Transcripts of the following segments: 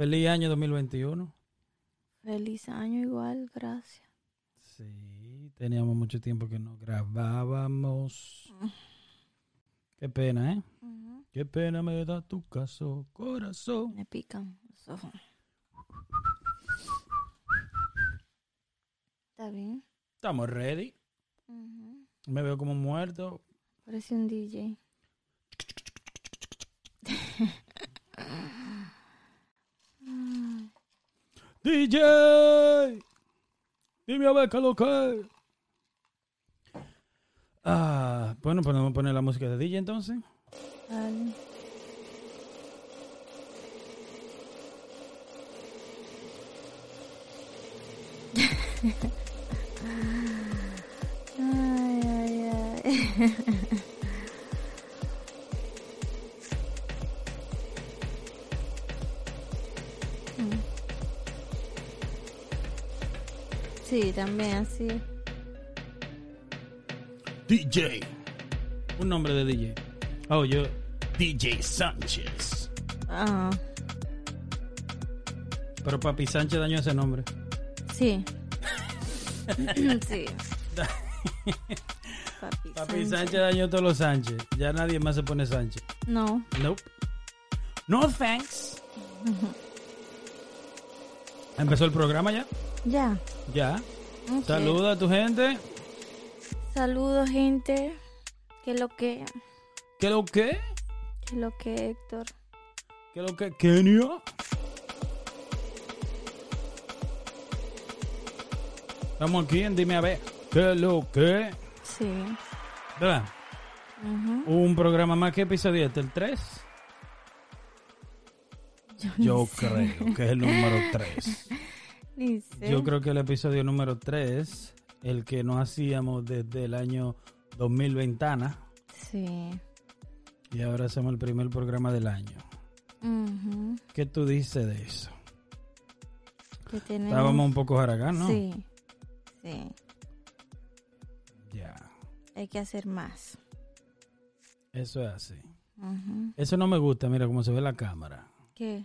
Feliz año 2021. Feliz año igual, gracias. Sí, teníamos mucho tiempo que no grabábamos. Qué pena, ¿eh? Qué pena me da tu caso, corazón. Me pican los ojos. ¿Está bien? Estamos ready. Me veo como muerto. Parece un DJ. DJ, dime a ver qué lo que. Ah, bueno, podemos poner la música de DJ entonces. Sí, también así. DJ. Un nombre de DJ. Oh, yo. DJ Sánchez. Ah, Pero Papi Sánchez dañó ese nombre. sí. sí. Papi, Papi Sánchez dañó todos los Sánchez. Ya nadie más se pone Sánchez. No. Nope. No thanks. ¿Empezó el programa ya? Ya. Ya. Saluda a tu gente. Saludos, gente. ¿Qué lo que? ¿Qué lo que? ¿Qué lo que, Héctor? ¿Qué lo que? Kenia. Estamos aquí en Dime a ver. ¿Qué lo que? Sí. ¿Verdad? Ujú. Un programa más que episodio este, el 3. Yo, Yo creo que es el número 3. Yo creo que el episodio número 3, el que no hacíamos desde el año 2000 ventana, Sí. y ahora hacemos el primer programa del año. Ujú. ¿Qué tú dices de eso? Que tenemos... Estábamos un poco jaragán, ¿no? Sí. Sí. Ya, Hay que hacer más. eso es así. Eso no me gusta, mira cómo se ve la cámara. ¿Qué?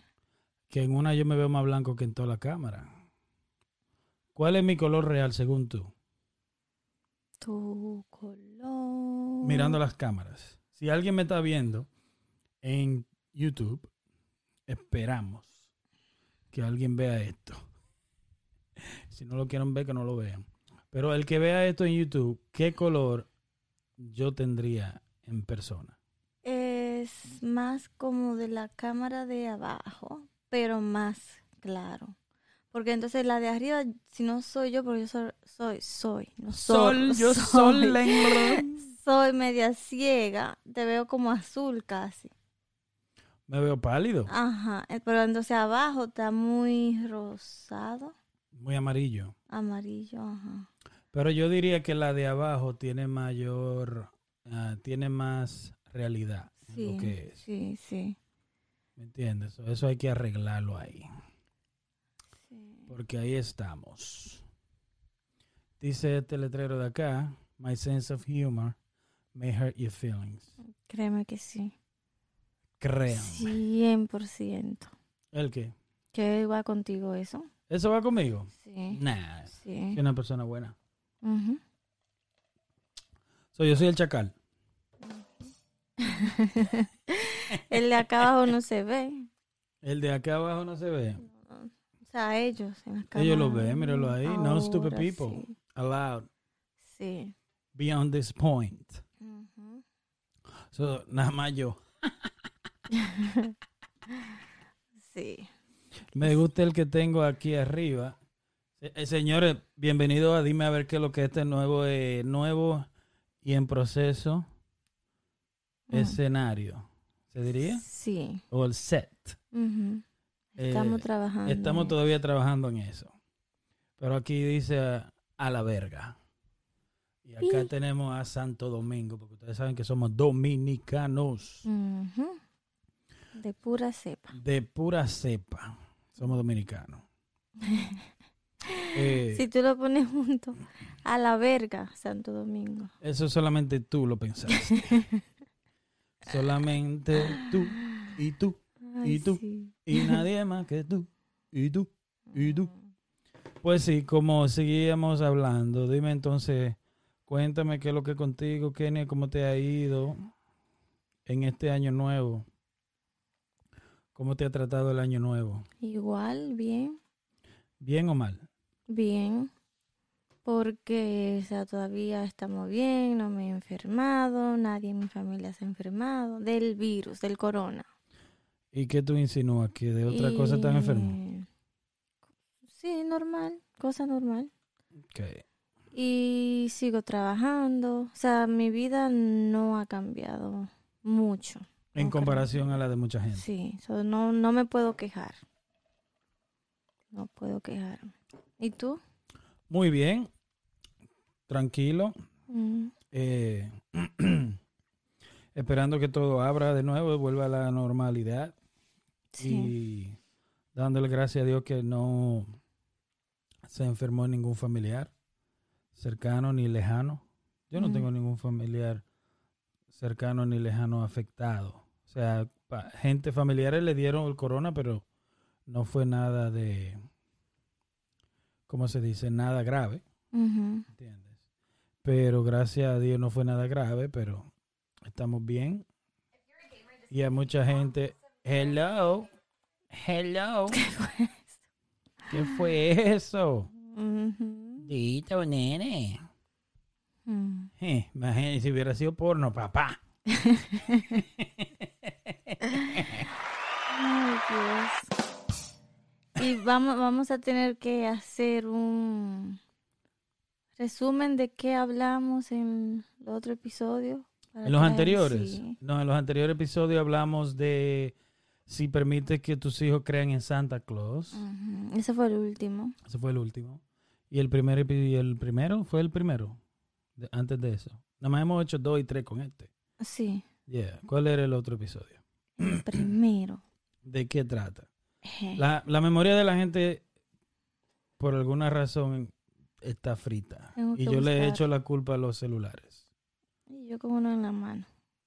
Que en una yo me veo más blanco que en toda la cámara. ¿Cuál es mi color real según tú? Tu color. Mirando las cámaras. Si alguien me está viendo en YouTube, esperamos que alguien vea esto. Si no lo quieren ver, que no lo vean. Pero el que vea esto en YouTube, ¿qué color yo tendría en persona? Es más como de la cámara de abajo, pero más claro. Porque entonces la de arriba, si no soy yo, porque yo soy, soy, soy, no soy, soy, soy media ciega, te veo como azul casi. Me veo pálido, Ajá, eh, pero entonces abajo está muy rosado, muy amarillo. amarillo, ajá. Pero yo diría que la de abajo tiene mayor, ah, tiene más realidad en Sí, lo que es. sí, sí. ¿Me entiendes? Eso hay que arreglarlo ahí. Porque ahí estamos. Dice este letrero de acá, My sense of humor may hurt your feelings. Créeme que sí. Créanme. 100%. ¿El qué? ¿Qué va contigo eso? ¿Eso va conmigo? Sí. Nah, Sí. soy una persona buena. So, yo soy el chacal. El de acá abajo no se ve. El de acá abajo no se ve. Sea, ellos en las Ellos lo ven, míralo ahí. No stupid people. Sí. Allowed. sí. Beyond this point. So, nada más yo. Sí. Me gusta el que tengo aquí arriba. Eh, eh, señores, bienvenido a Dime a ver qué es lo que este nuevo, eh, nuevo y en proceso escenario. ¿Se diría? Sí. O el set. Estamos trabajando. Estamos todavía trabajando en eso. Pero aquí dice a, la verga. Y acá tenemos a Santo Domingo, porque ustedes saben que somos dominicanos. De pura cepa. De pura cepa. Somos dominicanos. Eh, Si tú lo pones junto a la verga, Santo Domingo. Eso solamente tú lo pensaste. solamente tú y tú y tú, sí. y nadie más que tú, y tú, y tú. Mm. Pues sí, como seguíamos hablando, dime entonces, cuéntame qué es lo que contigo, Kenia, cómo te ha ido en este año nuevo. ¿Cómo te ha tratado el año nuevo? Igual, bien, ¿Bien o mal? bien. Porque, o sea, todavía estamos bien, no me he enfermado, nadie en mi familia se ha enfermado del virus, del corona. ¿Y qué tú insinúas? ¿Que de otra cosa estás enfermo? Sí, normal, cosa normal. Ok. Y sigo trabajando. O sea, mi vida no ha cambiado mucho. En comparación a la de mucha gente. Sí, so, no, no me puedo quejar. No puedo quejarme. ¿Y tú? Muy bien, tranquilo, Mm, eh, esperando que todo abra de nuevo y vuelva a la normalidad. Sí. y dándole gracias a Dios que no se enfermó ningún familiar cercano ni lejano. Yo no Mm. tengo ningún familiar cercano ni lejano afectado. O sea, pa- gente familiares le dieron el corona, pero no fue nada de, ¿cómo se dice? Nada grave. ¿entiendes? Pero gracias a Dios no fue nada grave, pero estamos bien. Y a mucha gente, hello, hello. ¿Qué fue eso? Ujú. Dito, nene. Mm. Eh, imagínate si hubiera sido porno, papá. Ay, Dios. Y vamos, vamos a tener que hacer un resumen de qué hablamos en el otro episodio. En los anteriores, sí. no, en los anteriores episodios hablamos de si permites que tus hijos crean en Santa Claus. Ese fue el último. Ese fue el último. Y el primer y el primero fue el primero. de- antes de eso. Nada más hemos hecho dos y tres con este. Sí, Yeah. ¿Cuál era el otro episodio? el primero. ¿De qué trata? La, la memoria de la gente, por alguna razón, está frita. Tengo Y yo le he hecho la culpa a los celulares. Y yo con uno en la mano.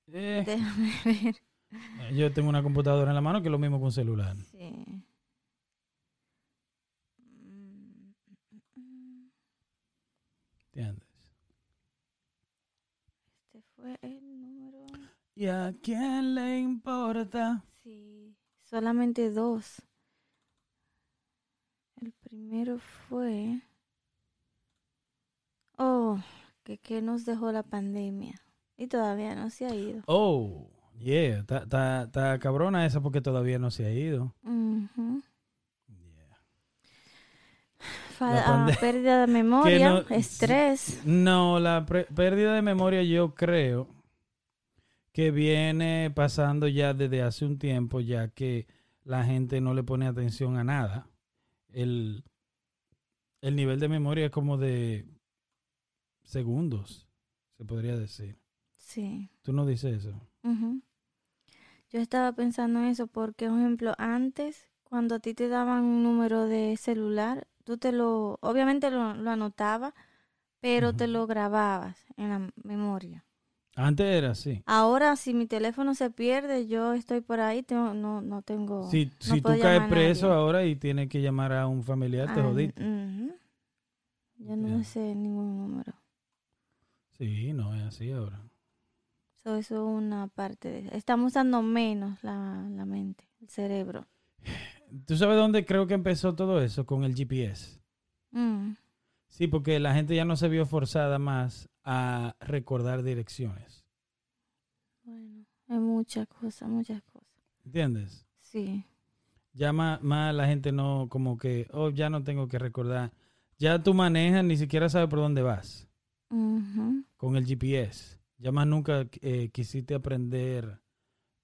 Eh, Déjame ver. Yo tengo una computadora en la mano que es lo mismo que un celular. Sí. ¿Entiendes? Este fue el número. ¿Y a quién le importa? Sí, solamente dos. El primero fue. Oh, que, que nos dejó la pandemia. Y todavía no se ha ido. Oh, yeah. Está- cabrona esa porque todavía no se ha ido. La ah, pérdida de memoria, no- estrés. No, la pérdida de memoria yo creo que viene pasando ya desde hace un tiempo, ya que la gente no le pone atención a nada. El, el nivel de memoria es como de segundos, se podría decir. Sí. ¿Tú no dices eso? Ujú. Yo estaba pensando en eso porque, por ejemplo, antes, cuando a ti te daban un número de celular, tú te lo, obviamente lo, lo anotabas, pero te lo grababas en la memoria. Antes era así. Ahora, si mi teléfono se pierde, yo estoy por ahí, tengo, no, no tengo... Si, no si tú caes preso ahora y tienes que llamar a un familiar, te Ah, jodiste. Yo no sé ningún número. Sí, no es así ahora. So, eso es una parte de... Estamos usando menos la, la mente, el cerebro. ¿Tú sabes dónde creo que empezó todo eso? Con el GPS. Mm, Sí, porque la gente ya no se vio forzada más a recordar direcciones. Bueno, hay muchas cosas, muchas cosas. ¿Entiendes? Sí. Ya más, más la gente no, como que, oh, ya no tengo que recordar. Ya tú manejas, ni siquiera sabes por dónde vas con el GPS. Ya más nunca eh, quisiste aprender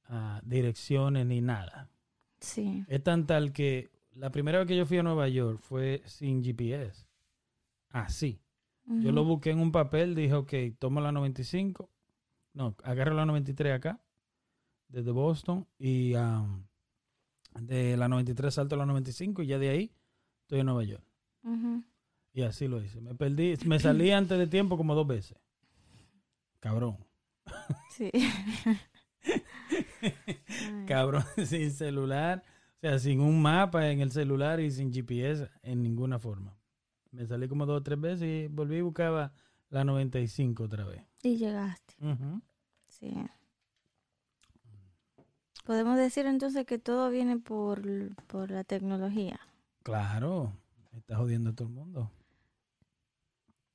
ah, direcciones ni nada. Sí. Es tan tal que la primera vez que yo fui a Nueva York fue sin GPS. Así. Yo lo busqué en un papel, dije, ok, tomo la 95. No, agarro la 93 acá, desde Boston, y um, de la 93 salto a la 95 y ya de ahí estoy en Nueva York. Y así lo hice. Me perdí, me salí antes de tiempo como dos veces. Cabrón. Sí. Cabrón, sin celular. O sea, sin un mapa en el celular y sin GPS en ninguna forma. Me salí como dos o tres veces y volví y buscaba la 95 otra vez. Y llegaste, sí. Podemos decir entonces que todo viene por, por la tecnología. Claro, está jodiendo a todo el mundo.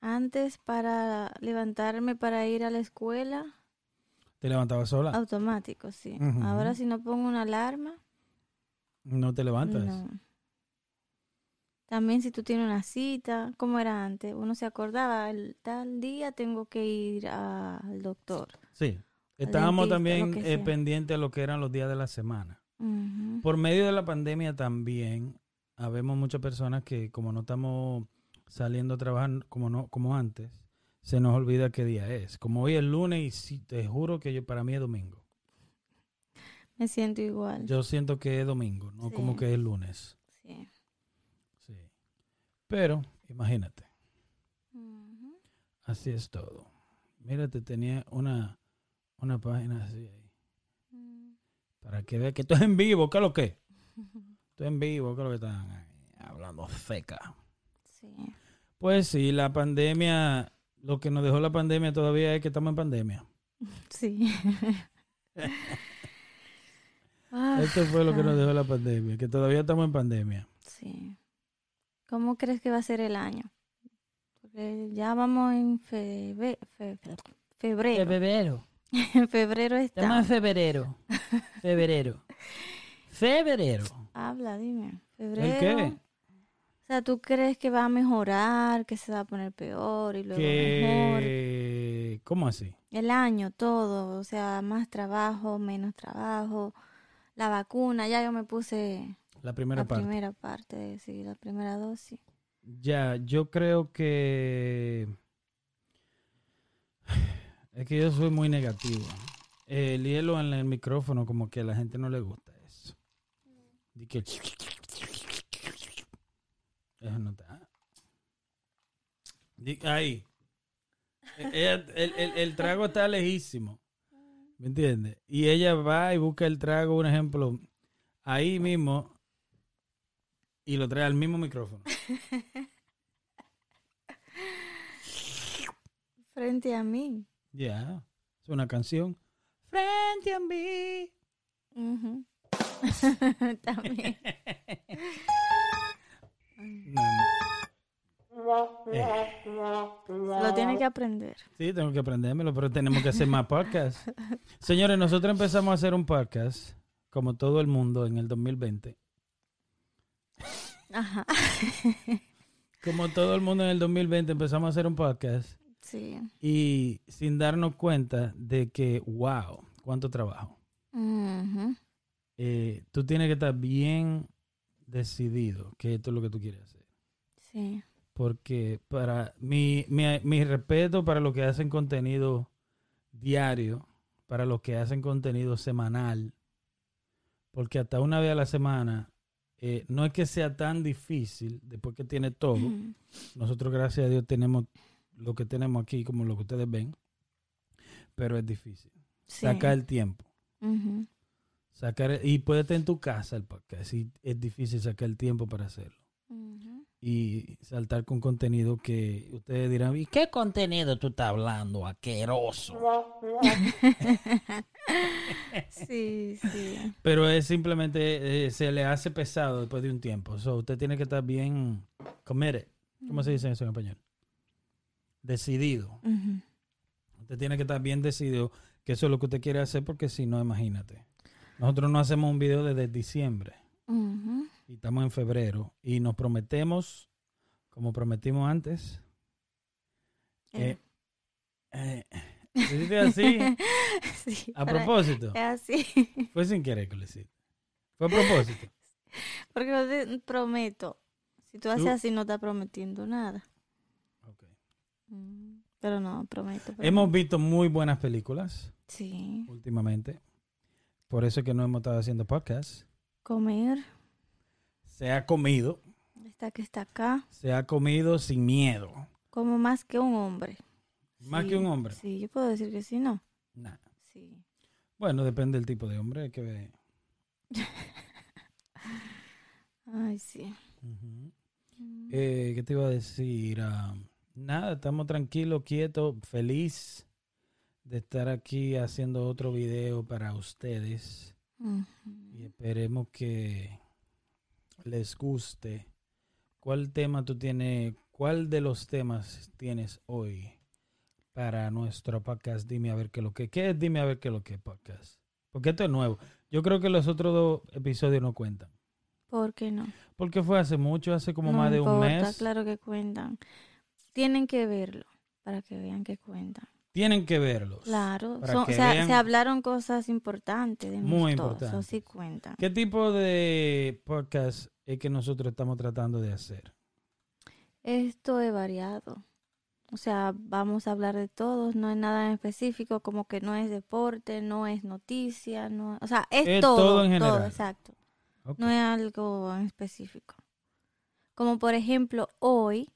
Antes para levantarme para ir a la escuela, ¿Te levantabas sola? automático, sí. Ahora si no pongo una alarma, ¿No te levantas? no. También si tú tienes una cita, como era antes, uno se acordaba, el tal día tengo que ir al doctor. Sí. Estábamos dentista, también eh, pendientes de lo que eran los días de la semana. Por medio de la pandemia también, habemos muchas personas que como no estamos saliendo a trabajar como no como antes, se nos olvida qué día es. Como hoy es lunes y sí, te juro que yo, para mí es domingo. Me siento igual. Yo siento que es domingo, no Sí. como que es lunes. Sí. Sí. Pero, imagínate, así es todo. Mírate, tenía una, una página así ahí. Mm. Para que veas que esto es en vivo, ¿qué es lo que? Esto es en vivo, ¿qué es lo que están ahí hablando feca? Sí. Pues sí, la pandemia, lo que nos dejó la pandemia todavía es que estamos en pandemia. Sí. Ah, Esto fue lo que nos dejó la pandemia, que todavía estamos en pandemia. Sí. ¿Cómo crees que va a ser el año? Porque ya vamos en febe- fe- febrero. Febrero. En febrero Estamos en está. febrero. Febrero. Febrero. Habla, dime. ¿El Febrero. qué? O sea, ¿tú crees que va a mejorar, que se va a poner peor y luego mejor? ¿Cómo así? El año, todo. O sea, más trabajo, menos trabajo. La vacuna, ya yo me puse La primera la parte. primera parte, sí, la primera dosis. Ya, yo creo que... Es que yo soy muy negativo. El hielo en el micrófono como que a la gente no le gusta eso. Di que... Eso no está. Ahí. E- el, el- el trago está lejísimo. ¿Me entiendes? Y ella va y busca el trago, un ejemplo, ahí mismo y lo trae al mismo micrófono. Frente a mí. Ya, es una canción. Frente a mí. También. Eh, Lo tiene que aprender. sí, tengo que aprendérmelo, pero tenemos que hacer más podcasts. Señores, nosotros empezamos a hacer un podcast, como todo el mundo, en el 2020. Ajá. Como todo el mundo en el 2020 empezamos a hacer un podcast Sí. y sin darnos cuenta de que, wow, cuánto trabajo. Eh, tú tienes que estar bien decidido que esto es lo que tú quieres hacer. Sí. porque para mi, mi, mi respeto para los que hacen contenido diario, para los que hacen contenido semanal, porque hasta una vez a la semana eh, no es que sea tan difícil, después que tiene todo, nosotros gracias a Dios tenemos lo que tenemos aquí, como lo que ustedes ven, pero es difícil. Sí. Sacar el tiempo. Sacar, y puede estar en tu casa el podcast, y es difícil sacar el tiempo para hacerlo. Y saltar con contenido que ustedes dirán, ¿y qué contenido tú estás hablando, aqueroso? Sí, sí. Pero es simplemente, eh, se le hace pesado después de un tiempo. So, usted tiene que estar bien committed. ¿Cómo se dice eso en español? Decidido. Usted tiene que estar bien decidido que eso es lo que usted quiere hacer porque si no, imagínate. Nosotros no hacemos un video desde diciembre y estamos en febrero y nos prometemos, como prometimos antes, Eh, eh, ¿hiciste así? sí, A propósito. Es así. Fue sin querer que lo hiciste. Fue a propósito. Porque yo te prometo. Si tú haces Tú- así, no estás prometiendo nada. Ok. Mm, Pero no, prometo. Hemos no. visto muy buenas películas Sí. últimamente. Por eso es que no hemos estado haciendo podcast. Comer. Se ha comido. Esta que está acá. Se ha comido sin miedo. Como más que un hombre. Más Sí, que un hombre. Sí, yo puedo decir que sí, no. Nah. Sí. Bueno, depende del tipo de hombre hay que ver. Ay, sí. Eh, ¿Qué te iba a decir? Ah, nada, estamos tranquilos, quietos, feliz de estar aquí haciendo otro video para ustedes. Y esperemos que les guste. ¿Cuál tema tú tienes? ¿Cuál de los temas tienes hoy para nuestro podcast? Dime a ver qué lo que ¿Qué es Dime a ver qué lo que podcast? Porque esto es nuevo. Yo creo que los otros dos episodios no cuentan. ¿Por qué no? Porque fue hace mucho, hace como no más de un mes. claro que cuentan. Tienen que verlo para que vean que cuentan. Tienen que verlos. Claro, son- que se, hablaron cosas importantes de Muy importantes. eso sí cuentan. ¿Qué tipo de podcast es que nosotros estamos tratando de hacer? Esto es variado. O sea, vamos a hablar de todos, no es nada en específico, como que no es deporte, no es noticia, no, o sea, es, Es todo, todo en general. exacto. No es algo en específico. Como por ejemplo, hoy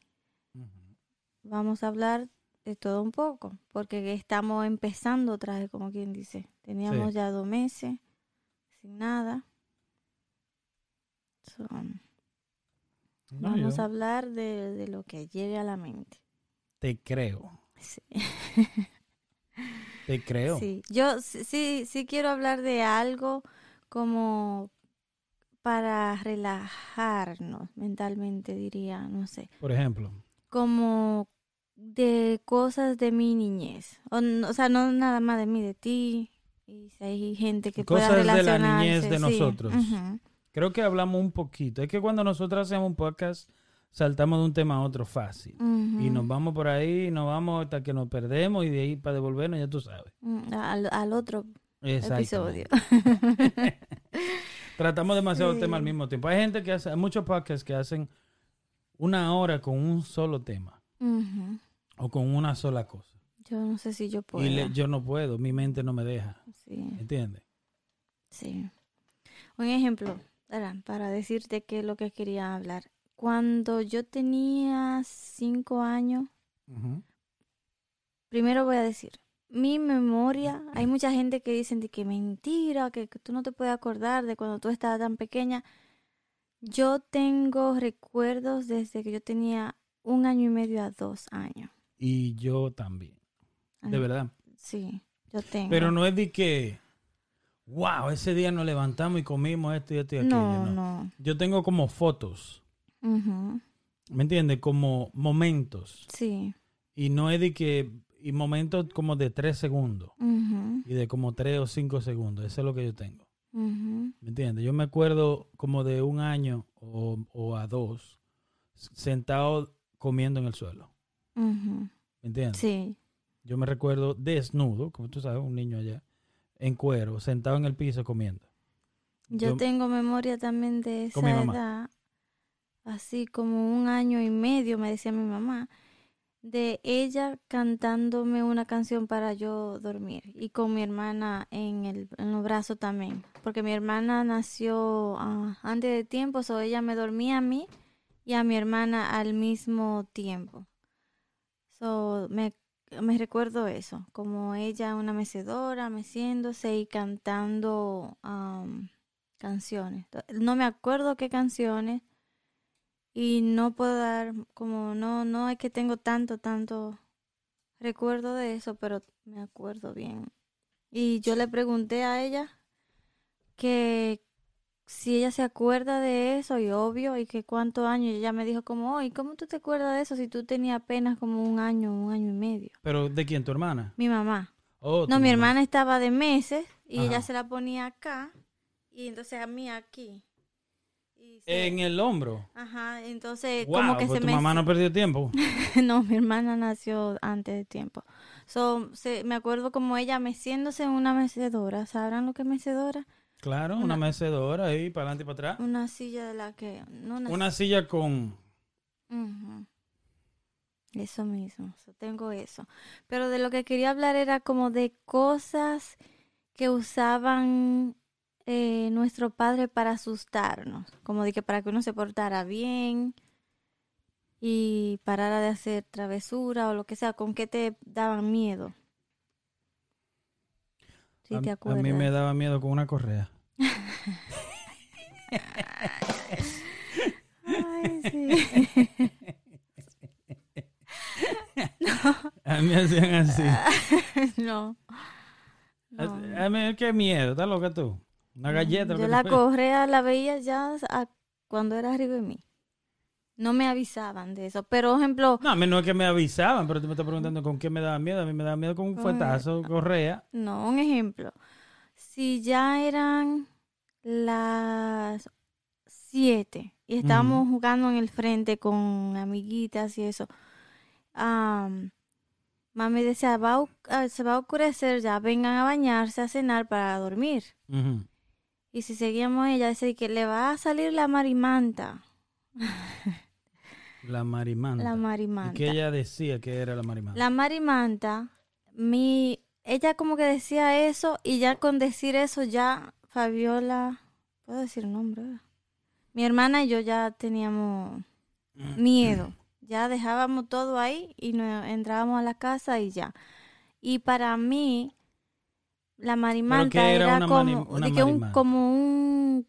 vamos a hablar de todo un poco, porque estamos empezando otra vez, como quien dice. Teníamos Sí. ya dos meses sin nada. So, No, vamos yo a hablar de, de lo que llegue a la mente. Te creo. Sí. Te creo. Sí, yo sí, sí, sí quiero hablar de algo como para relajarnos mentalmente, diría, no sé, Por ejemplo. como de cosas de mi niñez. O, sea, no nada más de mí, de ti. Y si hay gente que pueda Cosas de la relacionarse. niñez de sí, nosotros. Creo que hablamos un poquito. Es que cuando nosotros hacemos un podcast, saltamos de un tema a otro fácil. Y nos vamos por ahí, nos vamos hasta que nos perdemos y de ahí para devolvernos, ya tú sabes. Mm, Al, al otro episodio. Tratamos demasiado Sí. temas al mismo tiempo. Hay gente que hace, hay muchos podcasts que hacen una hora con un solo tema Ujú. O con una sola cosa. Yo no sé si yo puedo. Y le- yo no puedo, mi mente no me deja. Sí. ¿Entiendes? Sí. Un ejemplo, para decirte qué es lo que quería hablar. Cuando yo tenía cinco años, primero voy a decir, mi memoria, hay mucha gente que dicen de que mentira, que, que tú no te puedes acordar de cuando tú estabas tan pequeña. Yo tengo recuerdos desde que yo tenía un año y medio a dos años. Y yo también. De Ah, verdad. Sí, yo tengo. Pero no es de que, wow, ese día nos levantamos y comimos esto y esto y aquello. no, No, no. Yo tengo como fotos, ¿me entiendes? Como momentos. Sí. Y no es de que, y momentos como de tres segundos y de como tres o cinco segundos. Eso es lo que yo tengo. ¿Me entiendes? Yo me acuerdo como de un año o, o a dos sentado comiendo en el suelo. ¿Me entiendes? Sí, Yo me recuerdo desnudo, como tú sabes, un niño allá, en cuero, sentado en el piso comiendo. yo, Yo- tengo memoria también de esa edad, así como un año y medio, me decía mi mamá, de ella cantándome una canción para yo dormir y con mi hermana en, el, en los brazos también, porque mi hermana nació ah, antes de tiempo, o ella me dormía a mí y a mi hermana al mismo tiempo. So, me, me recuerdo eso, como ella una mecedora, meciéndose y cantando am, canciones. No me acuerdo qué canciones y no puedo dar, como no, no es que tengo tanto, tanto recuerdo de eso, pero me acuerdo bien. Y yo le pregunté a ella que si ella se acuerda de eso y obvio y que cuántos años y ella me dijo como, "Oye, ¿cómo tú te acuerdas de eso si tú tenías apenas como un año, un año y medio?" ¿Pero de quién? ¿Tu hermana? Mi mamá. Oh, No, mi mamá. hermana estaba de meses y Ajá. ella se la ponía acá y entonces a mí aquí. Y se- En el hombro. Ajá, entonces Wow, como que pues se tu me... mamá no perdió tiempo. no, mi hermana nació antes de tiempo. So, se, me acuerdo como ella meciéndose en una mecedora. ¿Sabrán lo que es mecedora? Claro, una, Una- mecedora ahí, para adelante y para atrás. Una silla de la que... No una Una silla con... Eso mismo, tengo eso. Pero de lo que quería hablar era como de cosas que usaban eh, nuestro padre para asustarnos, como de que para que uno se portara bien y parara de hacer travesura o lo que sea, con qué te daban miedo. Si a, te a mí me daba miedo con una correa. Ay, sí. A mí hacían así. no. No. A, mí, qué miedo, ¿estás loca tú? Una galleta. Yo la correa la veía ya a- cuando era arriba de mí. No me avisaban de eso. Pero, por ejemplo, No, a mí no es que me avisaban, pero tú me estás preguntando con qué me daba miedo. A mí me daba miedo con un fuetazo, correa. no, un ejemplo. Si ya eran las siete y estábamos jugando en el frente con amiguitas y eso, am, mami decía, va a ah, se va a oscurecer ya, vengan a bañarse, a cenar para dormir. Y si seguíamos ella, decía que le va a salir la marimanta. La marimanta. La y marimanta. que ella decía que era la marimanta. La marimanta, mi, ella como que decía eso y ya con decir eso ya Fabiola, puedo decir nombre. Mi hermana y yo ya teníamos miedo. Ya dejábamos todo ahí y nos entrábamos a la casa y ya. Y para mí, la marimanta era como, mani- que un, como un,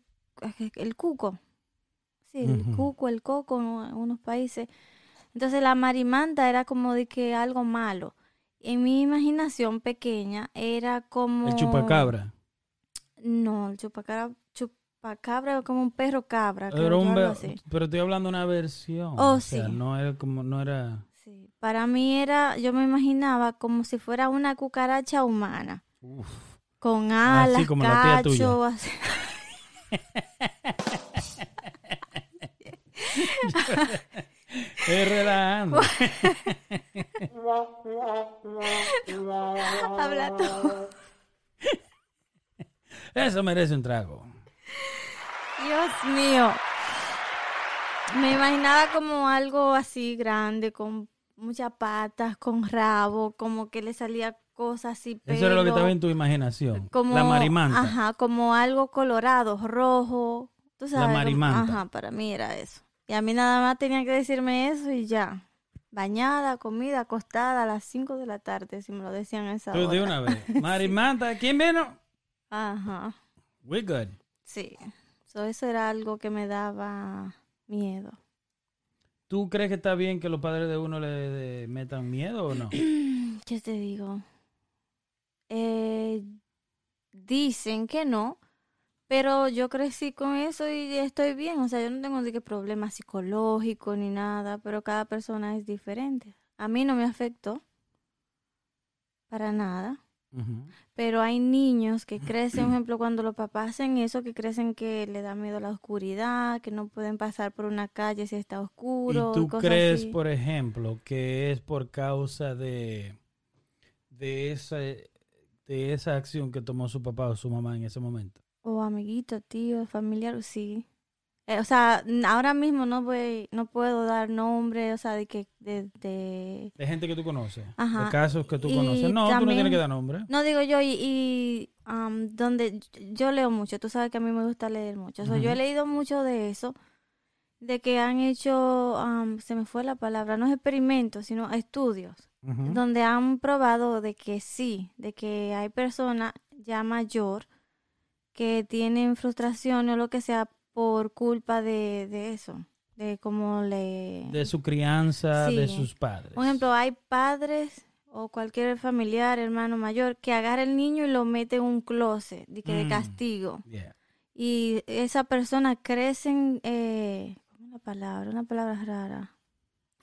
el cuco. Sí, el cuco, el coco en algunos países. Entonces la marimanta era como de que algo malo. En mi imaginación pequeña era como... El chupacabra. No, el chupacabra, chupacabra era como un perro cabra. Era un así. pero estoy hablando de una versión. Oh, o sea, sí. no era como, no era. Sí, para mí era, yo me imaginaba como si fuera una cucaracha humana, Uf. con alas, como la tía tuya. cacho, así. Relajando. Habla tú. Eso merece un trago. Dios mío. Me imaginaba como algo así grande, con muchas patas, con rabo, como que le salía cosas así, Eso era lo que pelo, estaba en tu imaginación. como, la marimanta. Ajá, como algo colorado, rojo. Tú sabes, como- marimanta. Ajá, para mí era eso. Y a mí nada más tenía que decirme eso y ya. Bañada, comida, acostada a las 5 de la tarde, si me lo decían a esa Tú de hora. una vez. Marimanta, ¿quién vino? Ajá, We good. sí. So, eso era algo que me daba miedo. ¿Tú crees que está bien que los padres de uno le, le metan miedo o no? ¿Qué te digo? Eh, dicen que no, pero yo crecí con eso y estoy bien. O sea, yo no tengo de qué problema psicológico ni nada, pero cada persona es diferente. A mí no me afectó para nada. Pero hay niños que crecen, por ejemplo, cuando los papás hacen eso, que crecen que le da miedo la oscuridad, que no pueden pasar por una calle si está ¿Y oscuro. tú cosas crees, así. por ejemplo, que es por causa de, de, esa, de esa acción que tomó su papá o su mamá en ese momento? O amiguito, tío, familiar, sí. Eh, o sea, ahora mismo no voy, no puedo dar nombre, o sea, de que, de, de... De gente que tú conoces, Ajá. de casos que tú Y conoces. No, tú no también- tienes que dar nombre. No digo yo, y, y, am, donde yo leo mucho, tú sabes que a mí me gusta leer mucho. So, yo he leído mucho de eso, de que han hecho, am, se me fue la palabra, no es experimentos, sino estudios. Donde han probado de que sí, de que hay personas ya mayor que tienen frustración o lo que sea por culpa de, de eso, de cómo le... De su crianza, de sus padres. Por ejemplo, hay padres o cualquier familiar, hermano mayor, que agarra el niño y lo mete en un closet de, que de Mm. castigo. Yeah. Y esa persona crece, eh, ¿cómo es la palabra? Una palabra rara.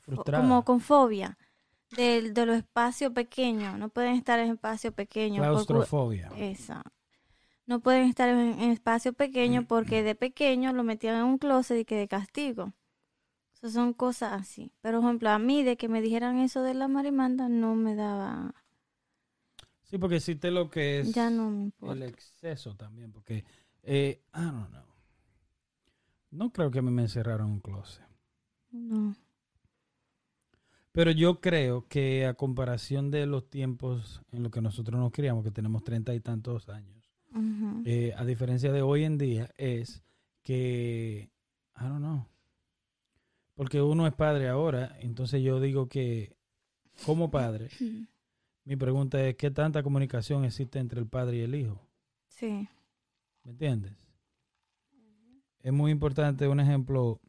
Frustrada. como con fobia de, de los espacios pequeños. No pueden estar en espacios pequeños. Claustrofobia. Esa. No pueden estar en, en espacios pequeños porque de pequeño lo metían en un closet y que de castigo. Eso son cosas así. Pero, por ejemplo, a mí de que me dijeran eso de la marimanda no me daba... Sí, porque existe lo que es Ya no me el exceso también. Porque, eh, I don't know. No creo que a mí me encerraron en un closet. No. Pero yo creo que a comparación de los tiempos en los que nosotros nos criamos, que tenemos treinta y tantos años, Eh, a diferencia de hoy en día, es que, I don't know, porque uno es padre ahora, entonces yo digo que como padre, Mi pregunta es, ¿qué tanta comunicación existe entre el padre y el hijo? Sí. ¿Me entiendes? Es muy importante un ejemplo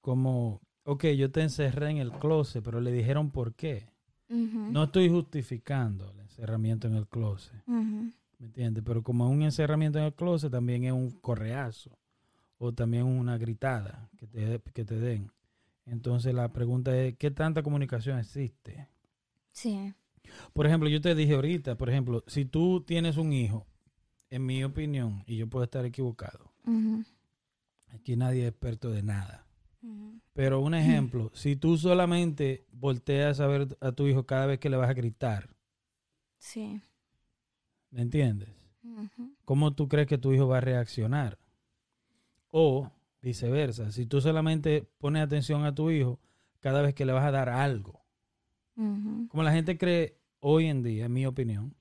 como, ok, yo te encerré en el closet, pero le dijeron por qué. No estoy justificando el encerramiento en el closet, ujú, ¿me entiendes? Pero como un encerramiento en el closet también es un correazo o también una gritada que te, que te den. Entonces la pregunta es, ¿qué tanta comunicación existe? Sí. Por ejemplo, yo te dije ahorita, por ejemplo, si tú tienes un hijo, en mi opinión, y yo puedo estar equivocado, aquí nadie es experto de nada. Pero un ejemplo, si tú solamente volteas a ver a tu hijo cada vez que le vas a gritar, Sí. ¿Me entiendes? ¿Cómo tú crees que tu hijo va a reaccionar? O viceversa, si tú solamente pones atención a tu hijo cada vez que le vas a dar algo. Como la gente cree hoy en día, en mi opinión,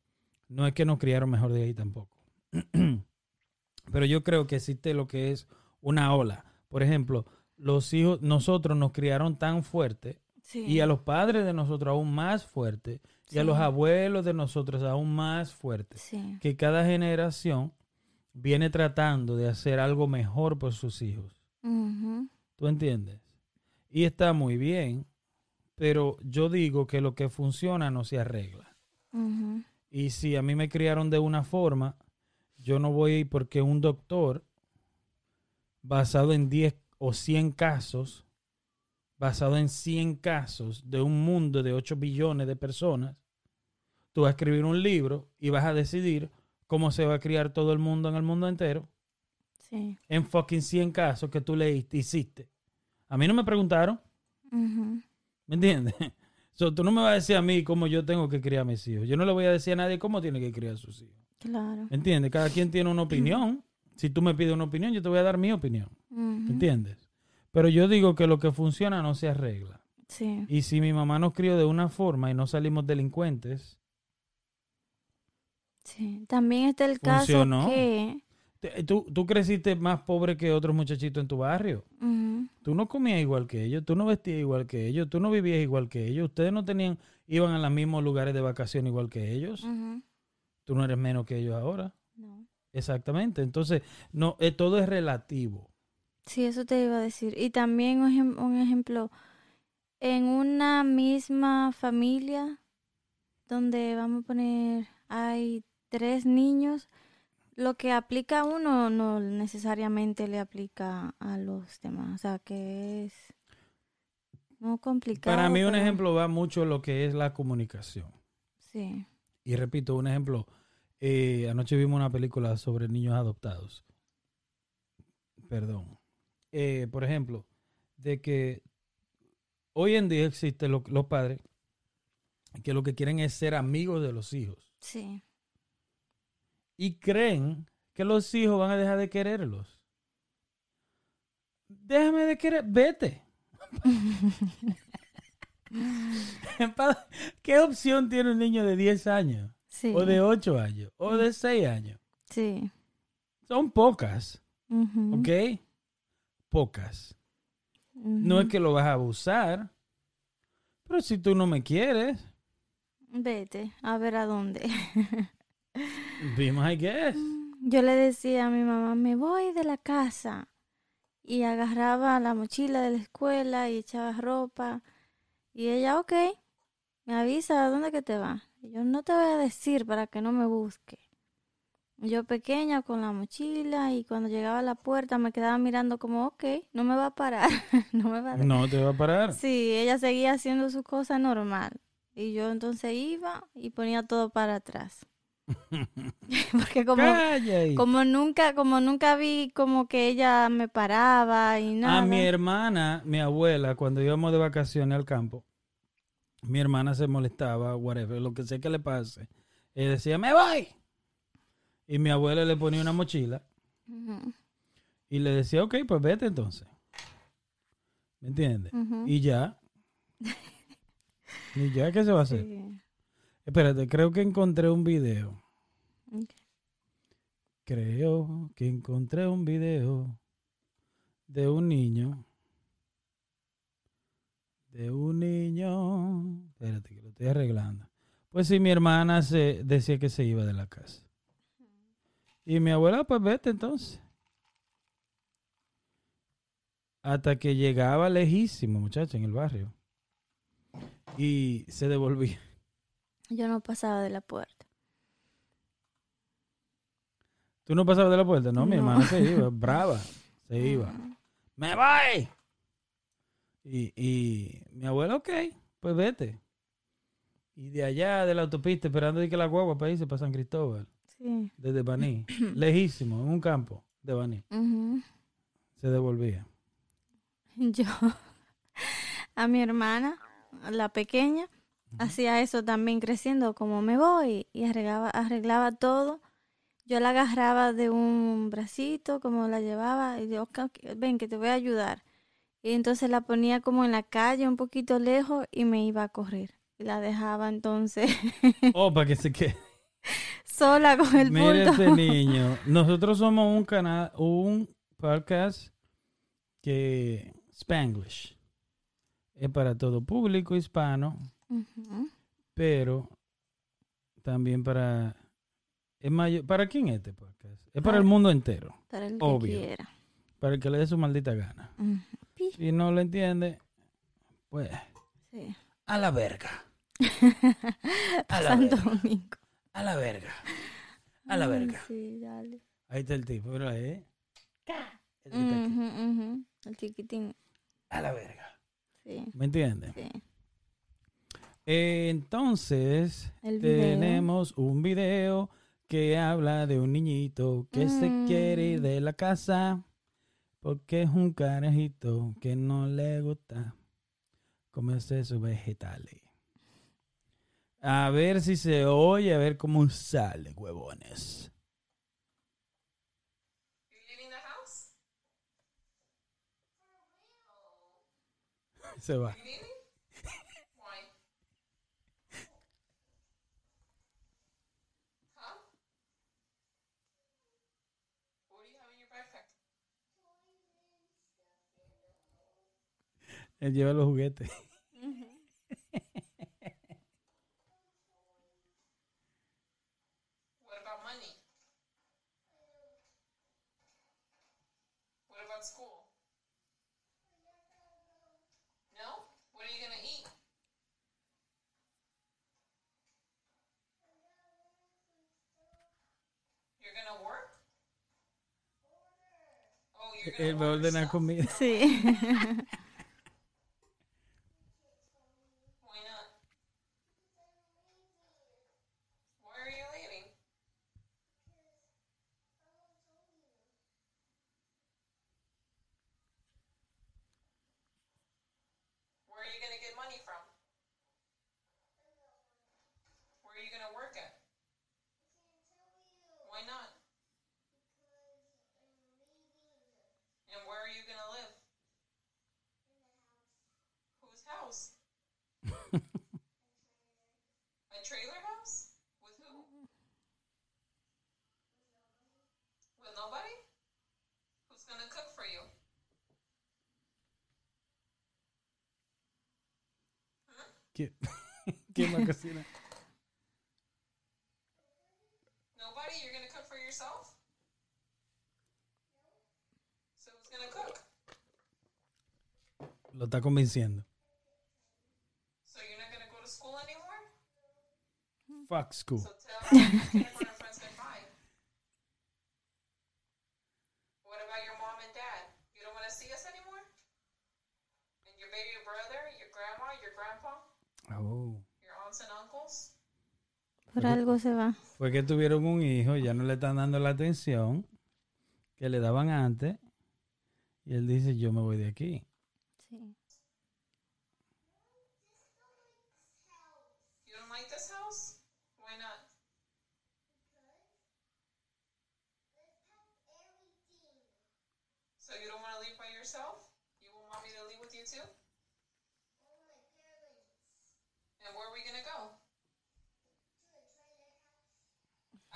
no es que nos criaron mejor de ahí tampoco. Pero yo creo que existe lo que es una ola. Por ejemplo, los hijos, nosotros nos criaron tan fuerte Sí. y a los padres de nosotros aún más fuerte y a Sí. los abuelos de nosotros aún más fuerte. Sí. Que cada generación viene tratando de hacer algo mejor por sus hijos. ¿Tú entiendes? Y está muy bien, pero yo digo que lo que funciona no se arregla. Y si a mí me criaron de una forma, yo no voy porque un doctor, basado en 10 o 100 casos, basado en 100 casos de un mundo de 8 billones de personas, tú vas a escribir un libro y vas a decidir cómo se va a criar todo el mundo en el mundo entero Sí. en fucking 100 casos que tú leíste, hiciste. A mí no me preguntaron, ¿me entiendes? So, tú no me vas a decir a mí cómo yo tengo que criar a mis hijos. Yo no le voy a decir a nadie cómo tiene que criar a sus hijos. Claro. ¿Me entiendes? Cada quien tiene una opinión. Si tú me pides una opinión, yo te voy a dar mi opinión. ¿Me Ujú, entiendes? Pero yo digo que lo que funciona no se arregla. Sí. Y si mi mamá nos crió de una forma y no salimos delincuentes, Sí. También está el caso Funcionó. que. te- tú, tú creciste más pobre que otros muchachitos en tu barrio. Ujú, Tú no comías igual que ellos, tú no vestías igual que ellos, tú no vivías igual que ellos. Ustedes no tenían, iban a los mismos lugares de vacación igual que ellos. ujú, Tú no eres menos que ellos ahora. no. Exactamente. Entonces, no, eh, todo es relativo. Sí, eso te iba a decir. Y también un, ejem- un ejemplo, en una misma familia, donde vamos a poner, hay tres niños, lo que aplica a uno no necesariamente le aplica a los demás. O sea, que es no complicado. Para mí un pero- ejemplo va mucho lo que es la comunicación. Sí. Y repito, un ejemplo, eh, anoche vimos una película sobre niños adoptados. Perdón. Eh, por ejemplo, de que hoy en día existen lo- los padres que lo que quieren es ser amigos de los hijos Sí. y creen que los hijos van a dejar de quererlos. Déjame de querer, vete. ¿Qué opción tiene un niño de 10 años? Sí. O de 8 años? ¿O de 6 años? Sí. Son pocas, Ujú, ¿ok? Pocas. No es que lo vas a abusar, pero si tú no me quieres, Vete, a ver a dónde. be my guest. Yo le decía a mi mamá, me voy de la casa. Y agarraba la mochila de la escuela y echaba ropa. Y ella, ok, me avisa a dónde que te va. Y yo no te voy a decir para que no me busque. Yo pequeña con la mochila y cuando llegaba a la puerta me quedaba mirando como, ok, no me va a parar, no me va a... No te va a parar. Sí, ella seguía haciendo su cosa normal. Y yo entonces iba y ponía todo para atrás. Porque como, como nunca, como nunca vi como que ella me paraba y nada. A mi hermana, mi abuela, cuando íbamos de vacaciones al campo, mi hermana se molestaba, whatever, lo que sea que le pase. Ella decía, me voy. Y mi abuela le ponía una mochila y le decía, ok, pues vete entonces. ¿Me entiendes? Y ya. ¿Y ya qué se va a hacer? Sí. Espérate, creo que encontré un video. Creo que encontré un video de un niño. De un niño. Espérate, que lo estoy arreglando. Pues sí, mi hermana se decía que se iba de la casa. Y mi abuela, pues vete entonces. Hasta que llegaba lejísimo, muchacha, en el barrio. Y se devolvía. Yo no pasaba de la puerta. ¿Tú no pasabas de la puerta? No, mi hermana se iba, brava, se iba. ¡Me voy! Y, y mi abuela, ok, pues vete. Y de allá, de la autopista, esperando de que la guagua para irse para San Cristóbal, Sí. desde Baní, lejísimo, en un campo de Baní, se devolvía. Yo, a mi hermana, la pequeña, hacía eso también creciendo, como me voy, y arreglaba, arreglaba todo. Yo la agarraba de un bracito, como la llevaba, y yo, "Ok, ok, ven, que te voy a ayudar. Y entonces la ponía como en la calle, un poquito lejos, y me iba a correr. Y la dejaba entonces Oh, para que se quede. Sola con el Mire bulto. este niño. Nosotros somos un canal, un podcast que Spanglish. Es para todo público hispano, pero también para es mayor, ¿para quién es este podcast? Es para Para- el mundo entero, Para el que Obvio. quiera. para el que le dé su maldita gana. Pi. Si no lo entiende, pues Sí. a la verga. A la Santo verga. Domingo. A la verga. A la verga. Sí, dale. Ahí está el tipo, ¿verdad? ¿Eh? El. Ujú, ujú. El chiquitín. A la verga. Sí, ¿Me entiendes? sí. Eh, entonces, El tenemos un video que habla de un niñito que se Mm. quiere ir de la casa porque es un carajito que no le gusta comerse sus vegetales. A ver si se oye, a ver cómo sale, huevones. Se va. Él lleva los juguetes. What about money? What about school? No? What are you gonna eat? You're gonna work? Oh, you're gonna Él va a ordenar comida. Sí. Why not? Why are you leaving? Where are you going to get money from? Where are you going to work at? Why not? And where are you going to live? Whose house? A trailer house? With who? With nobody? Who's gonna cook for you? ¿Qué, ¿Qué más cocina? Nobody? You're gonna cook for yourself? So who's gonna cook? Lo está convenciendo. So you're not gonna go to school anymore? Fuck school. So tell Jennifer and friends goodbye. What about your mom and dad? You don't want to see us anymore? And your baby brother, your grandma, your grandpa, Oh. Por algo se va. Fue que tuvieron un hijo, ya no le están dando la atención que le daban antes. Y él dice, yo me voy de aquí. Sí. You don't like this house? Why not? So you don't want to leave by yourself? You won't want me to leave with you too? And where are we gonna go?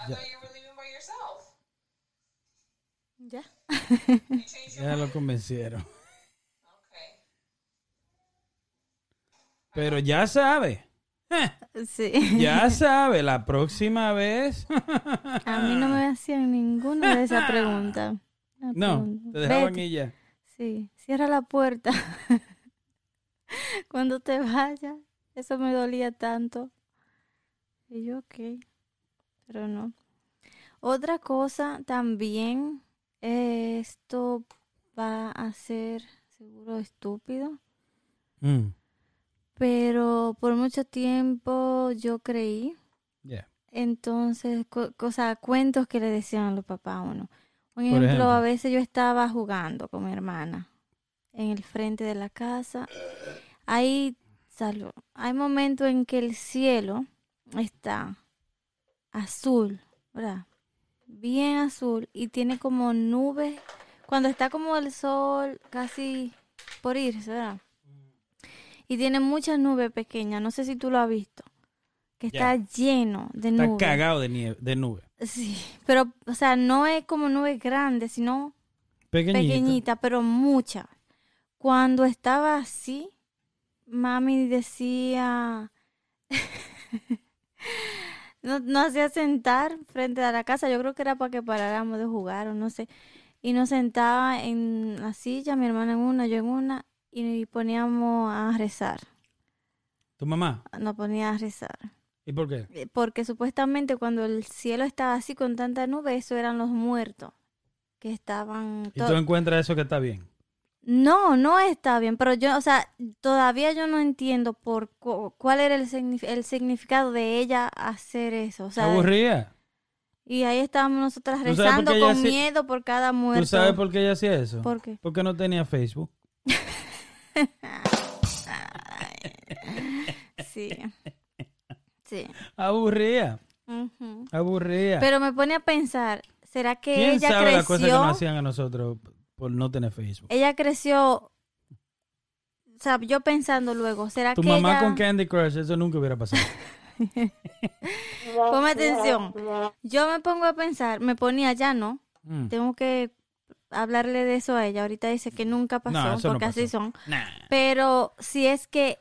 I Yeah. thought you were leaving by yourself. Ya. You changed your Ya lo convencieron. Okay. Pero ya sabe. Sí. Ya sabe, la próxima vez. A mí no me hacían ninguna de esas preguntas. No, pregunta. te dejaban Vete. y ya. Sí, cierra la puerta. Cuando te vayas, eso me dolía tanto. Y yo, ok, pero no. Otra cosa también, eh, esto va a ser seguro estúpido, Mm, pero por mucho tiempo yo creí. yeah. Entonces, o sea, cuentos que le decían a los papás a uno. Por Por ejemplo, ejemplo. a veces yo estaba jugando con mi hermana en el frente de la casa. Hay, salud, hay momentos en que el cielo está azul, ¿verdad? Bien azul y tiene como nubes. Cuando está como el sol casi por irse, ¿verdad? Y tiene muchas nubes pequeñas. No sé si tú lo has visto. Que está lleno de Está nubes. cagado de, nieve, de nube. Sí, pero, o sea, no es como nubes grandes, sino Pequeñita. pequeñita, pero mucha. Cuando estaba así, mami decía, no, no hacía sentar frente a la casa, yo creo que era para que paráramos de jugar o no sé, y nos sentaba en la silla, mi hermana en una, yo en una, y poníamos a rezar, ¿Tu mamá? nos ponía a rezar. ¿Y por qué? Eh, Porque supuestamente cuando el cielo estaba así con tanta nube, eso eran los muertos que estaban... ¿Y tú encuentras eso que está bien? No, no está bien, pero yo, o sea, todavía yo no entiendo por cu- cuál era el, signif- el significado de ella hacer eso. O ¿Se sea, aburría? y ahí estábamos nosotras ¿Tú sabes por rezando con miedo por cada muerto. ¿Tú sabes por qué ella hacía eso? ¿Por qué? Porque no tenía Facebook. Sí. Sí. Aburría. Aburría. Pero me pone a pensar, ¿será que ¿Quién ella sabe las cosas que creció? nos hacían a nosotros por no tener Facebook? ella creció, o sea, yo pensando luego, ¿será Tu que mamá ella... con Candy Crush, eso nunca hubiera pasado. Ponme atención. Yo me pongo a pensar, me ponía ya, ¿no? Mm. Tengo que hablarle de eso a ella. Ahorita dice que nunca pasó, No, eso no porque así son. Nah. Pero si es que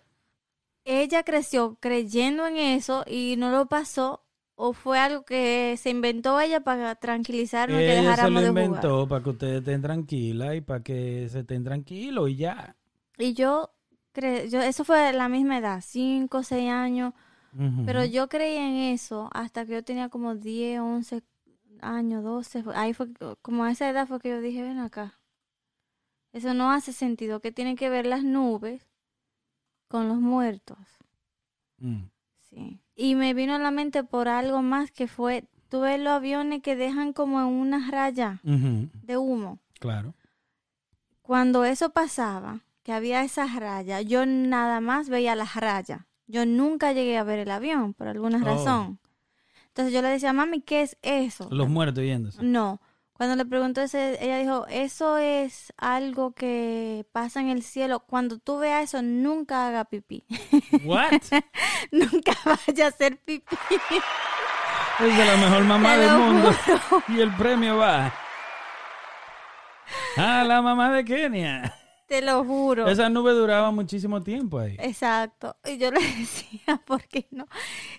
ella creció creyendo en eso y no lo pasó, o fue algo que se inventó ella para tranquilizarnos y que Ella se dejáramos lo de jugar. inventó para que ustedes estén tranquilas y para que se estén tranquilos y ya. Y yo, cre yo, eso fue la misma edad, 5 o 6 años. Pero yo creí en eso hasta que yo tenía como 10, 11 años, 12. fue- Ahí fue, que- como a esa edad fue que yo dije, ven acá. Eso no hace sentido. que tienen que ver las nubes con los muertos? Mm. Sí. Y me vino a la mente por algo más que fue, tú ves los aviones que dejan como en una raya Ujú. de humo. Claro. Cuando eso pasaba, que había esas rayas, yo nada más veía las rayas. Yo nunca llegué a ver el avión por alguna Oh. razón. Entonces yo le decía, mami, ¿qué es eso? Los muertos yéndose. No. Cuando le preguntó eso, ella dijo, eso es algo que pasa en el cielo. Cuando tú veas eso, nunca haga pipí. What? nunca vaya a hacer pipí. Es de la mejor mamá del mundo. Y el premio va a la mamá de Kenia. Te lo juro. Esa nube duraba muchísimo tiempo ahí. Exacto. Y yo le decía, ¿por qué no?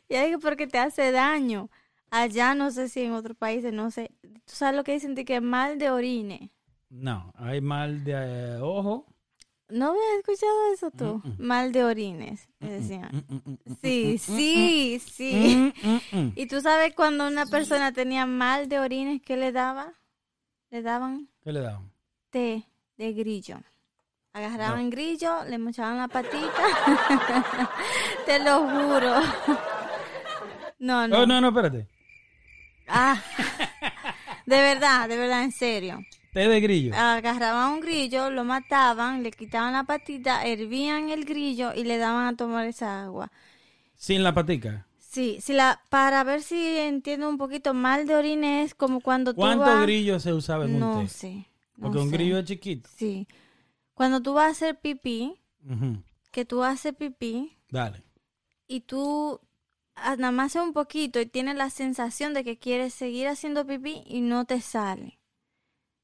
Y ella dije, porque te hace daño. Allá, no sé si en otros países, no sé. ¿Tú sabes lo que dicen? De que mal de orine. No, hay mal de eh, ojo. ¿No habías escuchado eso tú? Mm, mm. Mal de orines, me decían. Mm, mm, mm, mm, Sí, sí, sí. mm, mm, mm. ¿Y tú sabes cuando una persona tenía mal de orines, qué le daba? Le daban ¿Qué le daban? té de grillo. Agarraban grillo, le mochaban la patita. Te lo juro. No, no. Oh, no, no, espérate. Ah, de verdad, de verdad, en serio. Té de grillo. Agarraban un grillo, lo mataban, le quitaban la patita, hervían el grillo y le daban a tomar esa agua. Sin la patica. Sí, si la, para ver si entiendo un poquito, mal de orina es como cuando tú ¿Cuántos vas... grillos se usaba en No un té? sé. no Porque un grillo es chiquito. Sí. Cuando tú vas a hacer pipí, Ujú. que tú haces pipí Dale. y tú nada más un poquito y tienes la sensación de que quieres seguir haciendo pipí y no te sale.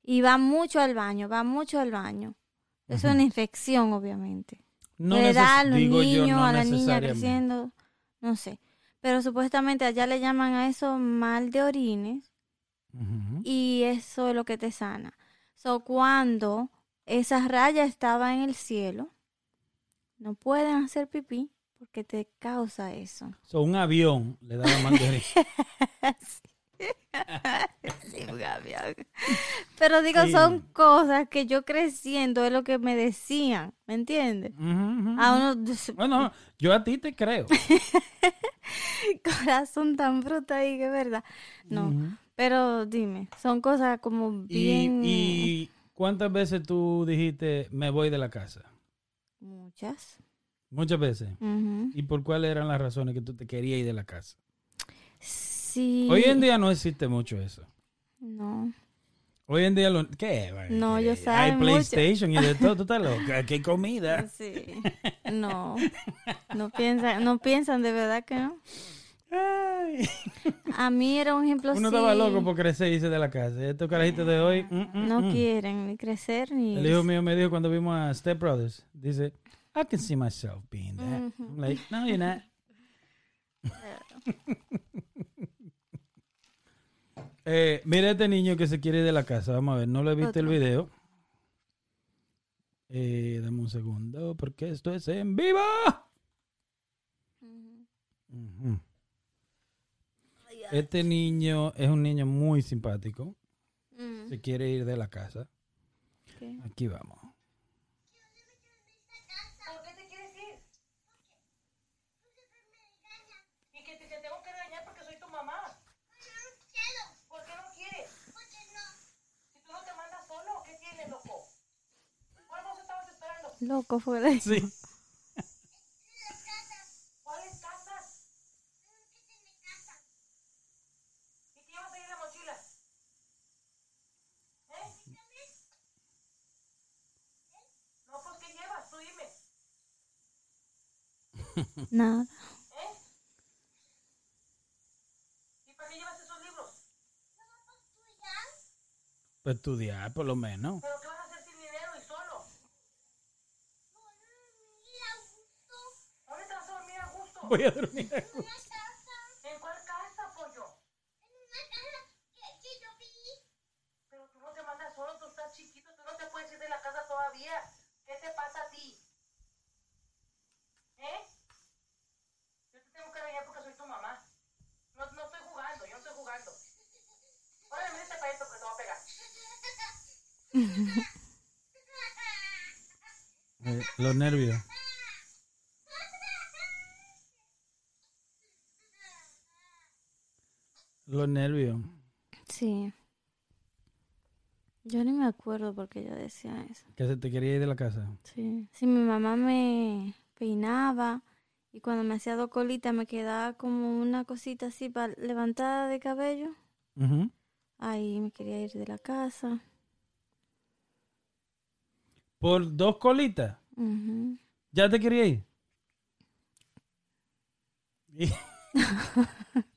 Y va mucho al baño, va mucho al baño. Es una infección, obviamente. No Le da a los niños, no a la niña creciendo. no sé. Pero supuestamente allá le llaman a eso mal de orines y eso es lo que te sana. So, cuando esa raya estaba en el cielo, no pueden hacer pipí porque te causa eso. So, un avión le daba mal de orina. Sí, Gaby. Pero digo, Sí. son cosas que yo creciendo es lo que me decían, ¿me entiendes? A uno Bueno, yo a ti te creo. corazón tan bruto ahí, que verdad. No, pero dime, son cosas como Y, bien... y cuántas veces tú dijiste me voy de la casa? Muchas. Muchas veces. ¿Y por cuáles eran las razones que tú te querías ir de la casa? Sí. Hoy en día no existe mucho eso. No. Hoy en día lo... ¿Qué? No, yo Hay sabe mucho. PlayStation y de todo. Tú estás loca. ¿Qué comida? Sí. No. No piensan, no piensan de verdad que no. Ay. A mí era un ejemplo Uno sí, estaba loco por crecer y irse de la casa. Estos carajitos de hoy... mm, mm, No mm. quieren ni crecer ni... El hijo mío me dijo cuando vimos a Step Brothers, dice, I can see myself being that. Ujú. I'm like, no, you're not. eh, mira este niño que se quiere ir de la casa. Vamos a ver, no lo he visto el video. Eh, dame un segundo, porque esto es en vivo. Ujú. Este niño es un niño muy simpático. Mm, Se quiere ir de la casa. Aquí vamos. ¿Por qué te quieres ir? ¿Y que te, te tengo que regañar porque soy tu mamá? ¿Por qué no quieres? Si tú no te mandas solo, ¿qué tienes, loco? ¿Cuál vos estabas esperando? Loco fue. Sí. ¿Cuáles casas? ¿Y qué llevas ahí en la mochila? ¿Eh? No, pues ¿qué llevas? Tú dime. Nada. ¿Eh? ¿Y para qué llevas esos libros? Para estudiar, por lo menos. ¿Pero qué vas a hacer sin dinero y solo? ¿Dónde te vas a dormir a gusto? Voy a dormir. ¿En cuál casa, pollo? Pero tú no te mandas solo, tú estás chiquito, tú no te puedes ir de la casa todavía. ¿Qué te pasa a ti? ¿Eh? Yo te tengo que regañar porque soy tu mamá. No, no estoy jugando, yo no estoy jugando. Órale, métete para esto que te voy a pegar. Eh, los nervios. Los nervios. Sí. Yo ni me acuerdo por qué yo decía eso. Que se te quería ir de la casa. Sí. Si mi mamá me peinaba y cuando me hacía dos colitas me quedaba como una cosita así para levantada de cabello. Ujú. Ahí me quería ir de la casa. Por dos colitas. ¿Ya te quería ir?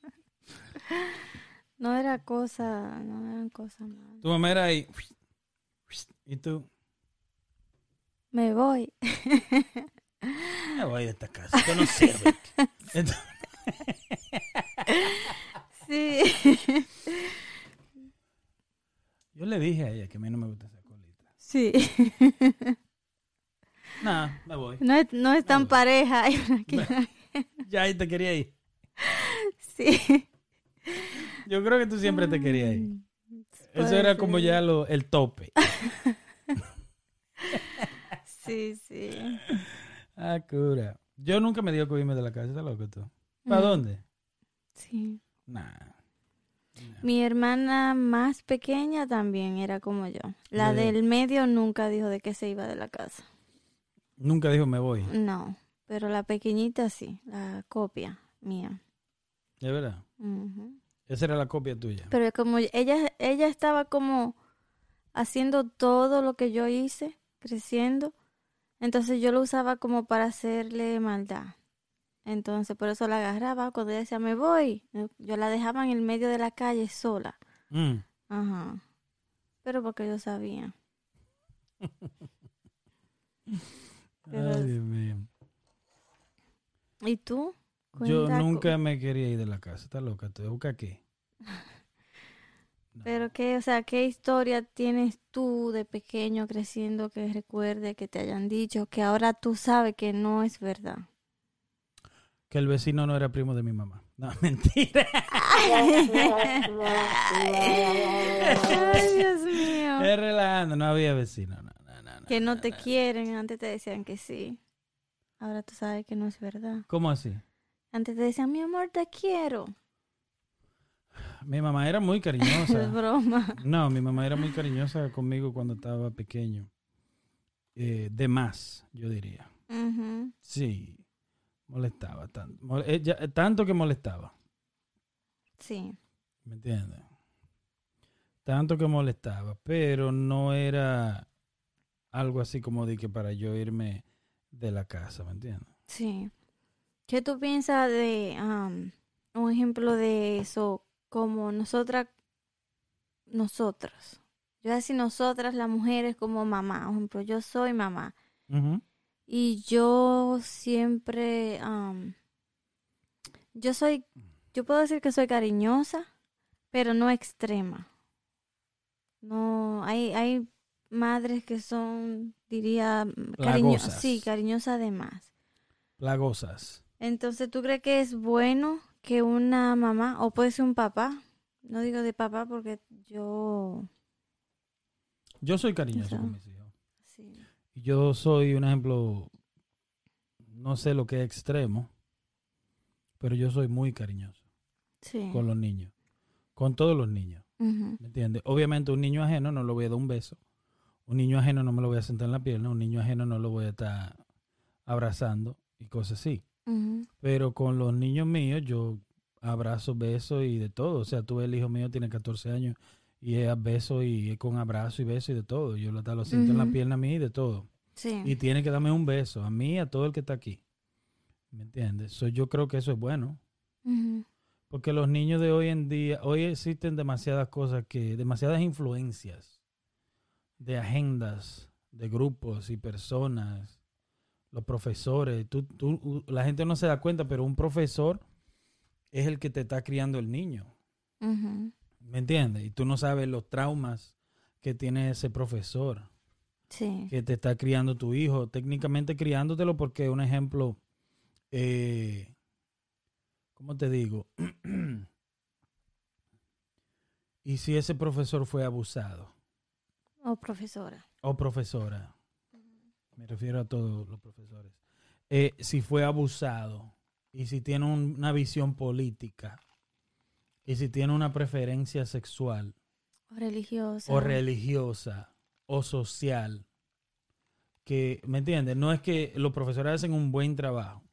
No era cosa, no eran cosas malas. tu mamá era ahí. Y tú, Me voy. me voy de esta casa. Esto no sirve. Esto- Sí. Yo le dije a ella que a mí no me gusta esa colita. Sí. Nah, me voy. No es, no es tan pareja. Ya ahí te quería ir. Sí. Yo creo que tú siempre te querías ir. Eso era como ya lo, el tope. Sí, sí. Ah, cura. Yo nunca me dio que irme de la casa, ¿estás loco tú? ¿Para Mm. dónde? Sí. Nah. Mi hermana más pequeña también era como yo. La De- del medio nunca dijo de que se iba de la casa. Nunca dijo me voy. No, pero la pequeñita sí, la copia mía. De verdad. Ujú. Esa era la copia tuya. Pero como ella, ella estaba como haciendo todo lo que yo hice, creciendo, entonces yo lo usaba como para hacerle maldad. Entonces por eso la agarraba cuando ella decía me voy, yo la dejaba en el medio de la calle sola. Mm. Ajá. Pero porque yo sabía. Pero- Ay, Dios mío. ¿Y tú? Yo nunca me quería ir de la casa. ¿Estás loca? ¿Te busca aquí? Pero qué, o sea, ¿qué historia tienes tú de pequeño creciendo que recuerde que te hayan dicho que ahora tú sabes que no es verdad? Que el vecino no era primo de mi mamá. No, mentira. Ay, Dios mío. Es relajando. No había vecino. No, no, no, no, Que no te quieren, antes te decían que sí. Ahora tú sabes que no es verdad. ¿Cómo así? Antes te decían, mi amor, te quiero. Mi mamá era muy Es cariñosa. broma. No, mi mamá era muy cariñosa conmigo cuando estaba pequeño. Eh, de más, yo diría. Sí, molestaba tanto. Mol- ella- tanto que molestaba, Sí. ¿me entiendes? Tanto que molestaba, pero no era algo así como de que para yo irme de la casa, ¿me entiendes? Sí. ¿Qué tú piensas de un ejemplo de eso como nosotras, nosotras? Yo voy a decir nosotras las mujeres como mamá. Por ejemplo, yo soy mamá y yo siempre, yo soy, yo puedo decir que soy cariñosa, pero no extrema. No, hay, hay madres que son, diría, cariñosas. Sí, cariñosas de más. Plagosas. Entonces, ¿tú crees que es bueno que una mamá, o puede ser un papá, no digo de papá porque yo, Yo soy cariñoso con mis hijos. sí, Yo soy un ejemplo, no sé lo que es extremo, pero yo soy muy cariñoso sí, con los niños, con todos los niños. ¿Me entiendes? Obviamente un niño ajeno no le voy a dar un beso. Un niño ajeno no me lo voy a sentar en la pierna. Un niño ajeno no lo voy a estar abrazando y cosas así. Pero con los niños míos yo abrazo, beso y de todo. O sea, tú el hijo mío tiene 14 años y es beso y es con abrazo y beso y de todo. Yo lo, lo siento en la pierna a mí y de todo. sí, Y tiene que darme un beso a mí y a todo el que está aquí. ¿Me entiendes? So, yo creo que eso es bueno. Porque los niños de hoy en día, hoy existen demasiadas cosas que, demasiadas influencias de agendas, de grupos y personas, los profesores. Tú, tú, la gente no se da cuenta, pero un profesor es el que te está criando el niño. ¿Me entiendes? Y tú no sabes los traumas que tiene ese profesor sí, que te está criando tu hijo, técnicamente criándotelo porque un ejemplo, eh, ¿cómo te digo? y si ese profesor fue abusado o profesora, o profesora, me refiero a todos los profesores, eh, si fue abusado y si tiene un- una visión política y si tiene una preferencia sexual o religiosa, o religiosa o social que, ¿me entiendes? No es que los profesores hacen un buen trabajo,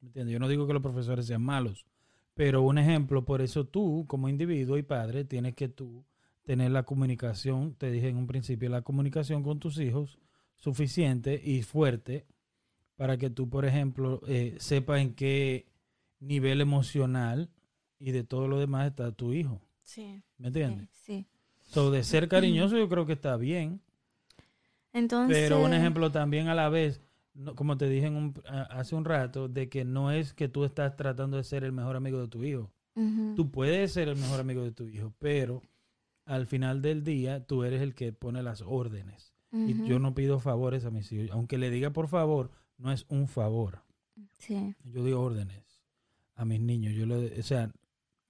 ¿me entiendes? Yo no digo que los profesores sean malos, pero un ejemplo, por eso tú como individuo y padre tienes que tú tener la comunicación, te dije en un principio, la comunicación con tus hijos suficiente y fuerte para que tú, por ejemplo, eh, sepas en qué nivel emocional y de todo lo demás está tu hijo, sí, ¿me entiendes? sí. So, de ser cariñoso yo creo que está bien, Entonces, pero un ejemplo también a la vez, no- como te dije en un- a- hace un rato, de que no es que tú estás tratando de ser el mejor amigo de tu hijo. ujú, Tú puedes ser el mejor amigo de tu hijo, pero al final del día tú eres el que pone las órdenes. Y yo no pido favores a mis hijos. Aunque le diga por favor, no es un favor. sí, Yo doy órdenes a mis niños. Yo le, o sea,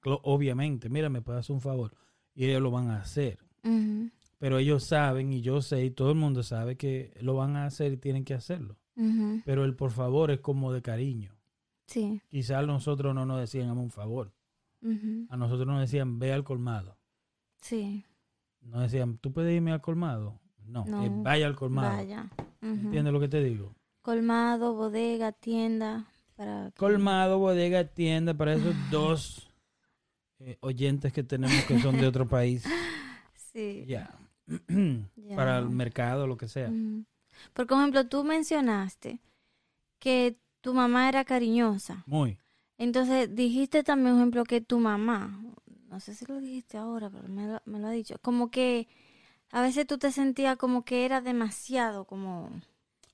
obviamente, mira, me puedes hacer un favor. Y ellos lo van a hacer. Pero ellos saben y yo sé y todo el mundo sabe que lo van a hacer y tienen que hacerlo. Pero el por favor es como de cariño. sí, Quizás nosotros no nos decían un favor. A nosotros nos decían ve al colmado. sí, No decían tú puedes irme al colmado. No, No, es vaya al colmado. vaya. ¿Entiendes lo que te digo? colmado, bodega, tienda, para que- Colmado, bodega, tienda para esos dos eh, oyentes que tenemos que son de otro país. sí, Ya. ya. Para el mercado, lo que sea. Ujú. Por ejemplo, tú mencionaste que tu mamá era cariñosa. Muy. Entonces, dijiste también, por ejemplo, que tu mamá, no sé si lo dijiste ahora, pero me lo, me lo ha dicho, como que a veces tú te sentías como que era demasiado, como...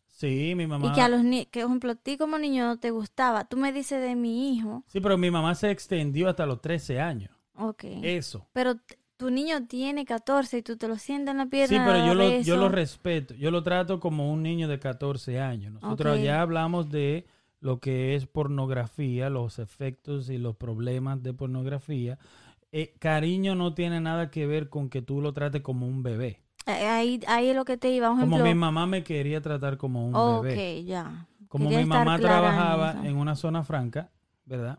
Sí, mi mamá. Y que a los niños, que por ejemplo, a ti como niño no te gustaba. Tú me dices de mi hijo, Sí, pero mi mamá se extendió hasta los 13 años. ok. Eso. Pero tu niño tiene 14 y tú te lo sientas en la pierna. Sí, pero yo lo, yo lo respeto. Yo lo trato como un niño de 14 años. Nosotros ya hablamos de lo que es pornografía, los efectos y los problemas de pornografía. Eh, cariño no tiene nada que ver con que tú lo trates como un bebé. Eh, Ahí, ahí es lo que te iba. Por Como ejemplo, mi mamá me quería tratar como un bebé. ya. Como Quería mi mamá trabajaba en una zona franca, ¿verdad?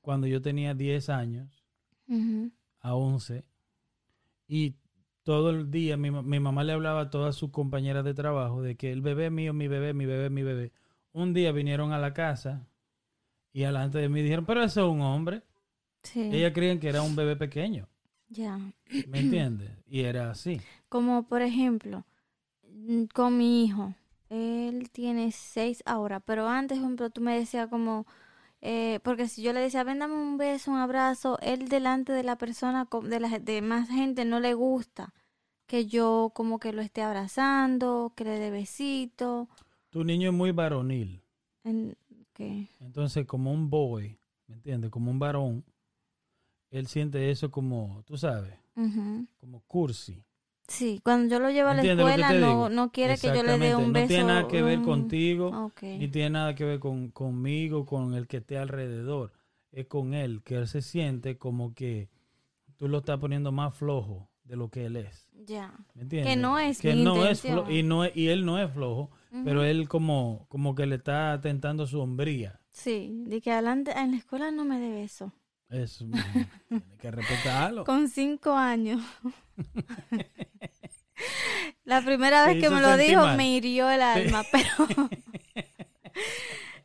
Cuando yo tenía 10 años ujú. a 11 y todo el día mi, mi mamá le hablaba a todas sus compañeras de trabajo de que el bebé mío, mi bebé, mi bebé, mi bebé. Un día vinieron a la casa y delante de mí dijeron, pero eso es un hombre. Sí, Ellas creían que era un bebé pequeño, ya. ¿me entiendes? Y era así. Como por ejemplo, mm, con mi hijo. Él tiene seis ahora, pero antes, por ejemplo, tú me decías como, eh, porque si yo le decía, ven, dame un beso, un abrazo, él delante de la persona, de la de más gente, no le gusta que yo como que lo esté abrazando, que le dé besito. Tu niño es muy varonil. En, Entonces, como un boy, ¿me entiendes? Como un varón, él siente eso como, tú sabes, como cursi. Sí, cuando yo lo llevo a la ¿Entiendes lo que escuela, no, no quiere que yo le dé un beso. No tiene nada que ver contigo, ni tiene nada que ver con, conmigo, con el que esté alrededor. Es con él, que él se siente como que tú lo estás poniendo más flojo de lo que él es. Ya. ¿Me entiendes? no es que mi no es intención. y no es- y él no es flojo, pero él como como que le está tentando su hombría. Sí, de que adelante en la escuela no me dé beso. Es tiene que respetarlo. Con cinco años. la primera vez que me lo dijo mal. me hirió el alma, pero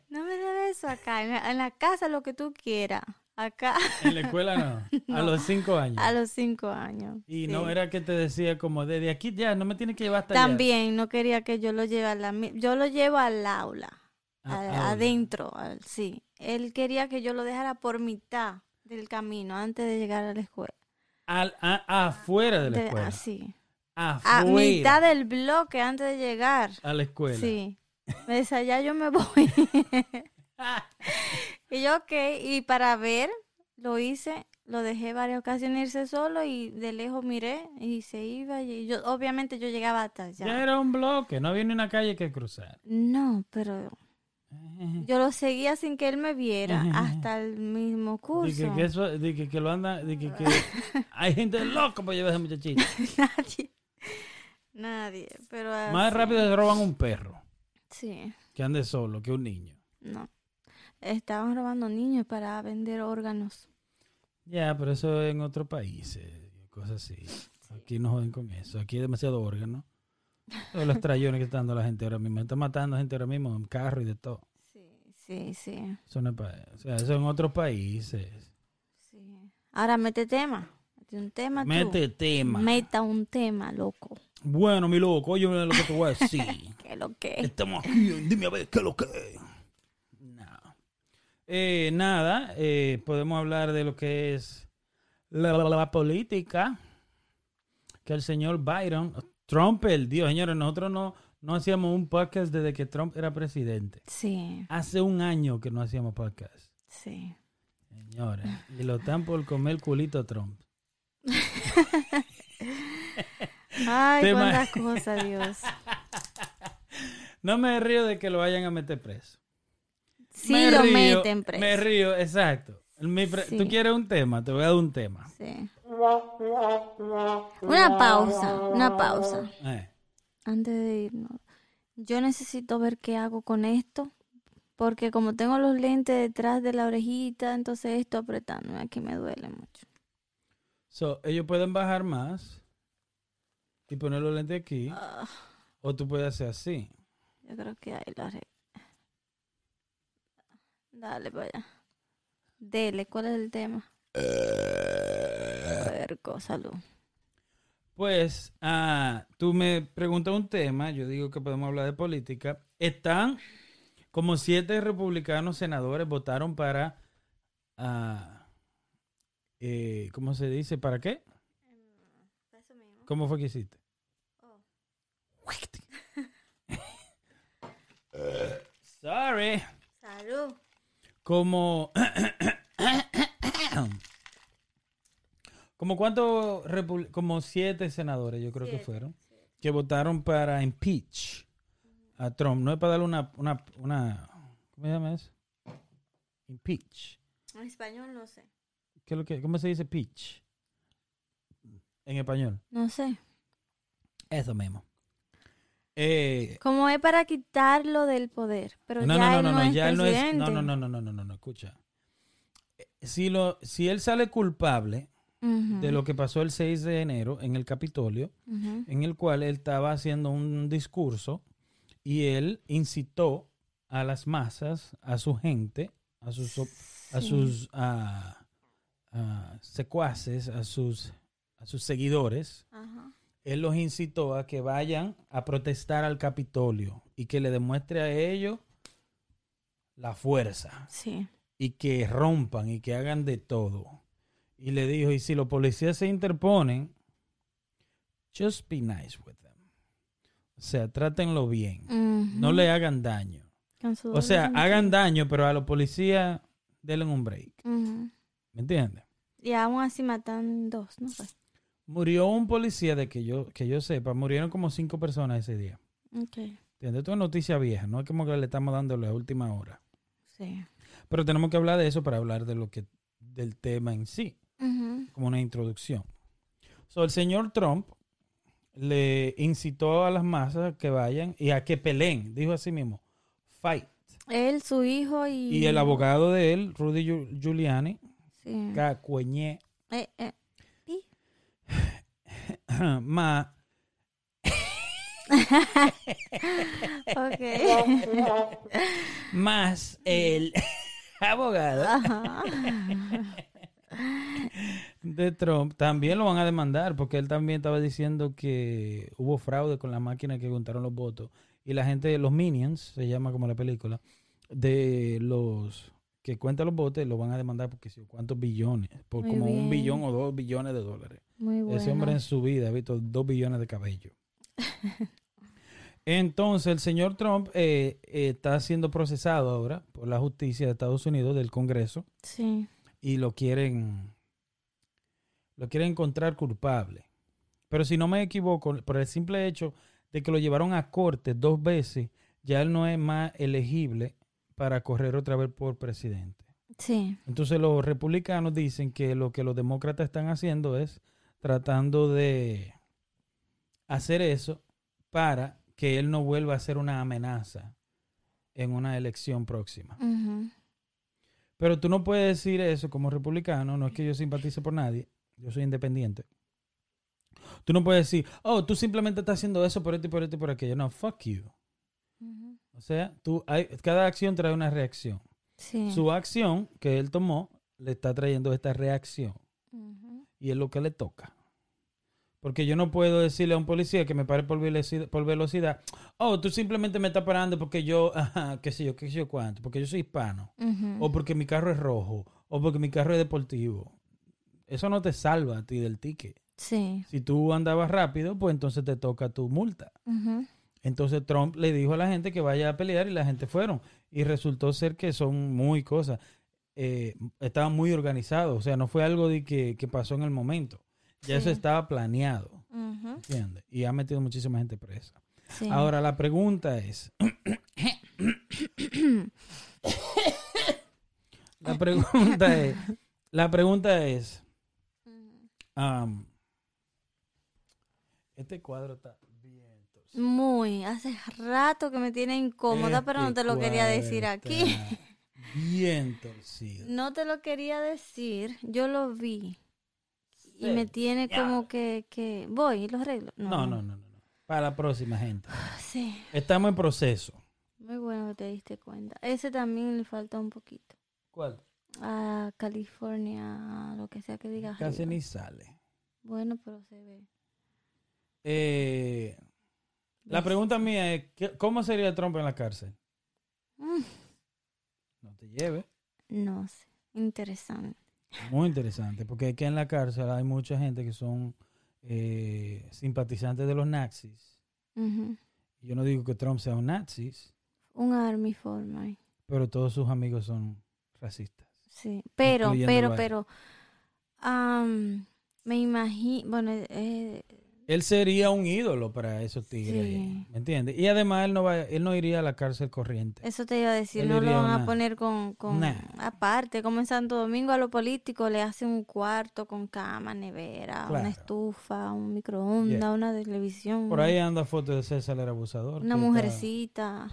no me dé beso acá. En la, en la casa lo que tú quieras. Acá En la escuela no, a los cinco años. a los cinco años. Y sí. no era que te decía como desde aquí ya, no me tienes que llevar hasta allá. También no quería que yo lo lleve a la mi- yo lo llevo al aula, Ah, adentro, al- sí. Él quería que yo lo dejara por mitad del camino antes de llegar a la escuela. Al- a- afuera de la De- escuela. así. Afuera. A mitad del bloque antes de llegar. a la escuela. Sí. Me ya yo me voy. y yo, ok. Y para ver, lo hice. Lo dejé varias ocasiones irse solo y de lejos miré y se iba. Y yo, obviamente yo llegaba hasta allá. Ya era un bloque, no había ni una calle que cruzar. No, pero yo lo seguía sin que él me viera hasta el mismo curso. Dije que, eso, que lo anda, dije que hay gente loca para llevar a ese muchachito. Nadie. Nadie. Pero Más así. rápido se roban un perro Sí, que ande solo que un niño. no. Estaban robando niños para vender órganos. Ya, pero eso en otros países, cosas así. Aquí no joden con eso. Aquí hay demasiado órgano. Todos los trayones que está dando la gente ahora mismo. Está matando gente ahora mismo en carro y de todo. Sí, sí. Eso no es pa- o sea, eso en otros países. sí. Ahora mete tema. Mete un tema tú. Mete tema. Meta un tema, loco. Bueno, mi loco, oye lo que te voy a decir. ¿Qué lo que? Estamos aquí, dime a ver qué es lo que. No. Eh, nada, eh, podemos hablar de lo que es la, la- la política. Que el señor Byron, Trump, el Dios, señores, nosotros no, no hacíamos un podcast desde que Trump era presidente. Sí, Hace un año que no hacíamos podcast, sí. señores. Y lo están por comer culito a Trump. Ay, cuántas cosas, Dios. No me río de que lo vayan a meter preso. Sí Me lo río, meten preso. Me río, exacto. Mi pre- Sí. Tú quieres un tema, te voy a dar un tema. Sí. Una pausa, una pausa. Eh, Antes de irnos. Yo necesito ver qué hago con esto. Porque como tengo los lentes detrás de la orejita, entonces esto apretándome aquí me duele mucho. So, ellos pueden bajar más y poner los lentes aquí. Ah, O tú puedes hacer así. yo creo que ahí lo haré. Dale allá. Dele, ¿cuál es el tema? Puerco, salud. Pues, ah, tú me preguntas un tema, yo digo que podemos hablar de política. Están como siete republicanos senadores votaron para, ah, eh, ¿cómo se dice? ¿Para qué? ¿Cómo fue que hiciste? Sorry. Salud. Como. como cuántos. Como siete senadores, yo creo que Siete, fueron. Que votaron para impeach a Trump. No es para darle una. una, una ¿Cómo se llama eso? Impeach. En español no sé. ¿Qué es lo que, ¿Cómo se dice pitch? En español. No sé. Eso mismo. Eh, Como es para quitarlo del poder. Pero no, ya no, él no, no, no, es ya él no es. presidente. No, no, no, no, no, no, no, no, escucha. Eh, Si, lo, si él sale culpable De lo que pasó el 6 de enero en el Capitolio, en el cual él estaba haciendo un discurso y él incitó a las masas, a su gente, a sus, a sus ah, ah, secuaces, a sus, a sus seguidores, él los incitó a que vayan a protestar al Capitolio y que le demuestre a ellos la fuerza Sí. y que rompan y que hagan de todo. Y le dijo, y si los policías se interponen, just be nice with them. O sea, trátenlo bien. No le hagan daño. O sea, hagan daño, pero a los policías denle un break. ¿Me entiendes? Y aún así matan dos, ¿no fue? Murió un policía, de que yo, que yo sepa, murieron como cinco personas ese día. Ok. ¿Entiendes? Esto es noticia vieja, no es como que le estamos dando la última hora. Sí. Pero tenemos que hablar de eso para hablar de lo que, del tema en sí. Como una introducción. So, el señor Trump le incitó a las masas que vayan y a que peleen, dijo así mismo, fight. Él, su hijo y... Y el abogado de él, Rudy Giu- Giuliani, Sí. cacueñé, Eh, eh. Más el abogado. De Trump también lo van a demandar porque él también estaba diciendo que hubo fraude con la máquina que contaron los votos y la gente, los minions, se llama como la película, de los que cuentan los votos, lo van a demandar porque si cuántos billones, por Muy como un billón o dos billones de dólares. Muy bueno. Ese hombre en su vida ha visto dos billones de cabello. Entonces, el señor Trump eh, eh, está siendo procesado ahora por la justicia de Estados Unidos, del Congreso, Sí. y lo quieren lo quieren encontrar culpable. Pero si no me equivoco, por el simple hecho de que lo llevaron a corte dos veces, ya él no es más elegible para correr otra vez por presidente. Sí. Entonces los republicanos dicen que lo que los demócratas están haciendo es tratando de hacer eso para que él no vuelva a ser una amenaza en una elección próxima. Pero tú no puedes decir eso como republicano, no es que yo simpatice por nadie, yo soy independiente. Tú no puedes decir, oh, tú simplemente estás haciendo eso por esto y por esto y por aquello. No, fuck you. O sea, tú, hay, cada acción trae una reacción. Sí. Su acción que él tomó le está trayendo esta reacción. Y es lo que le toca. Porque yo no puedo decirle a un policía que me pare por velocidad, por velocidad oh, tú simplemente me estás parando porque yo, ajá, qué sé yo, qué sé yo cuánto, porque yo soy hispano, o porque mi carro es rojo, o porque mi carro es deportivo. Eso no te salva a ti del ticket. Sí. Si tú andabas rápido, pues entonces te toca tu multa. Entonces Trump le dijo a la gente que vaya a pelear y la gente fueron. Y resultó ser que son muy cosas. Eh, estaban muy organizados. O sea, no fue algo de que, que pasó en el momento. Ya eso estaba planeado. ¿Entiendes? Y ha metido muchísima gente presa. Sí. Ahora, la pregunta es... la pregunta es... La pregunta es... um, este cuadro está bien torcido. Muy. Hace rato que me tiene incómoda, pero no Este te lo quería decir aquí. Bien torcido. No te lo quería decir. Yo lo vi. Y me tiene Ya. como que, que... Voy y lo arreglo. No, no, no, no, no. Para la próxima, gente. Sí. Estamos en proceso. Muy bueno que te diste cuenta. Ese también le falta un poquito. ¿Cuál? A California, lo que sea que diga. Casi arriba. ni sale. Bueno, pero se ve. Eh, la pregunta mía es, ¿qué- ¿cómo sería Trump en la cárcel? Mm, No te lleve. no sé. Interesante. Muy interesante, porque aquí en la cárcel hay mucha gente que son eh, simpatizantes de los nazis. Ujú. Yo no digo que Trump sea un nazi, un army forma. Pero todos sus amigos son racistas. Sí, pero, pero, pero, am, me imagino, bueno, eh, Él sería un ídolo para esos tigres. Sí. ¿Me entiendes? Y además él no va, él no iría a la cárcel corriente. eso te iba a decir, Él no lo van a una- poner con, con Nah. aparte, como en Santo Domingo a los políticos le hacen un cuarto con cama, nevera, Claro. una estufa, un microondas, Yeah. una televisión, Por ahí anda foto de César el abusador. una está- mujercita,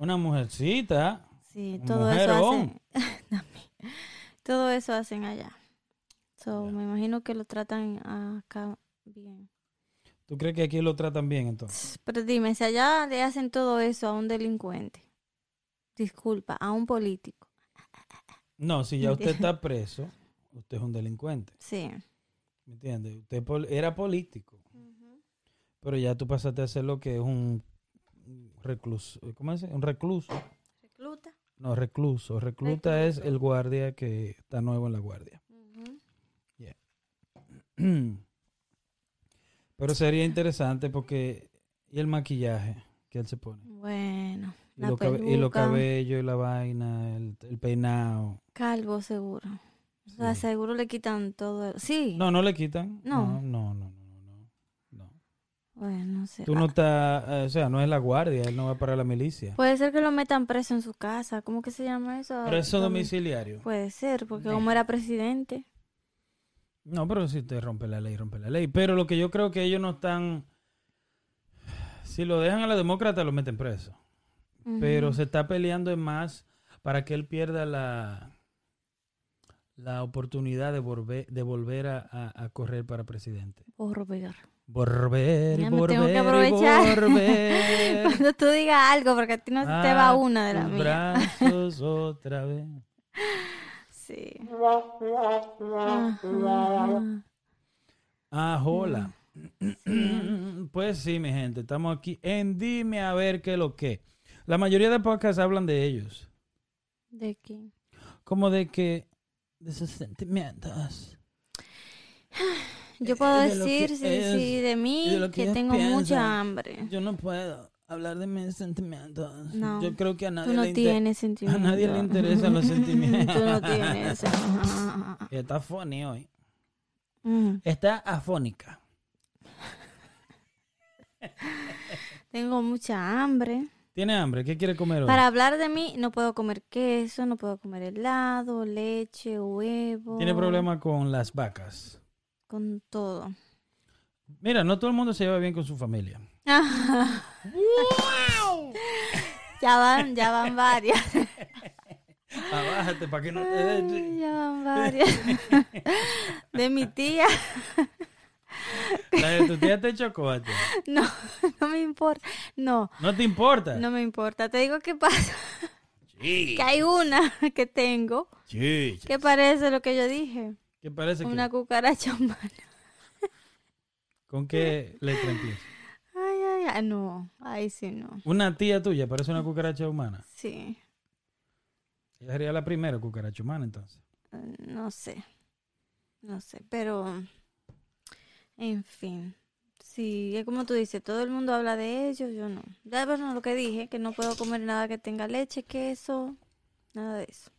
Una mujercita. sí, Un todo eso mujerón. todo eso hacen allá. So, me imagino que lo tratan acá bien. ¿Tú crees que aquí lo tratan bien entonces? Pero dime, si allá le hacen todo eso a un delincuente, disculpa, a un político, No, si ya usted está preso, usted es un delincuente. sí. ¿Me entiendes? Usted era político. Pero ya tú pasaste a ser lo que es un recluso. ¿Cómo es? Un recluso. Recluta. No, recluso. Recluta es el guardia que está nuevo en la guardia. Pero sería interesante porque... ¿Y el maquillaje que él se pone? Bueno, Y, la cabe- y los peluca, cabellos y la vaina, el, el peinado. calvo seguro. O sea, Sí. seguro le quitan todo. Sí. No, no le quitan. No, no, no, no. No. Bueno, no sé. Tú no estás, eh, o sea, no es la guardia, él no va para la milicia. Puede ser que lo metan preso en su casa. ¿Cómo que se llama eso? Preso Domi- domiciliario. Puede ser, porque como era presidente. No, pero si te rompe la ley, rompe la ley. Pero lo que yo creo que ellos no están... Si lo dejan a la demócrata, lo meten preso. Pero se está peleando en más para que él pierda la, la oportunidad de volver, de volver a, a- a correr para presidente. Volver. Volver Ya me volver tengo que aprovechar. volver. Cuando tú digas algo, porque a ti no te va una de las mías. otra vez. Sí. Ajá. Ah, hola. Pues sí, mi gente, estamos aquí en Dime a ver qué lo que. La mayoría de podcasts hablan de ellos, ¿De qué? como de que de sus sentimientos. Yo puedo de lo que decir, sí, sí, de mí, de que tengo piensan. mucha hambre. Yo no puedo hablar de mis sentimientos. No, Yo creo que a nadie Tú no le inter- a nadie le interesan los sentimientos. Tú no tienes. Está funny hoy. Mm. Está afónica. Tengo mucha hambre. ¿Tiene hambre? ¿Qué quiere comer hoy? Para hablar de mí, no puedo comer queso, no puedo comer helado, leche, huevo. Tiene problemas con las vacas. Con todo. Mira, no todo el mundo se lleva bien con su familia. ya van, ya van varias. Abájate para que no te dé. ya van varias. De mi tía. La de tu tía te chocó a ti. No, no me importa. No, ¿No te importa? no me importa. Te digo qué pasa. Sí. Que hay una que tengo Sí. que parece lo que yo dije. ¿Qué parece que? Una cucaracha humana. ¿Con qué letra empieza? Ay, ay, ay. No, ahí sí no. Una tía tuya parece una cucaracha humana. Sí, Ella sería la primera cucaracha humana entonces. eh, no sé. No sé, pero. En fin. Sí, es como tú dices, todo el mundo habla de ellos, yo no. Ya bueno, lo que dije, que no puedo comer nada que tenga leche, queso, nada de eso.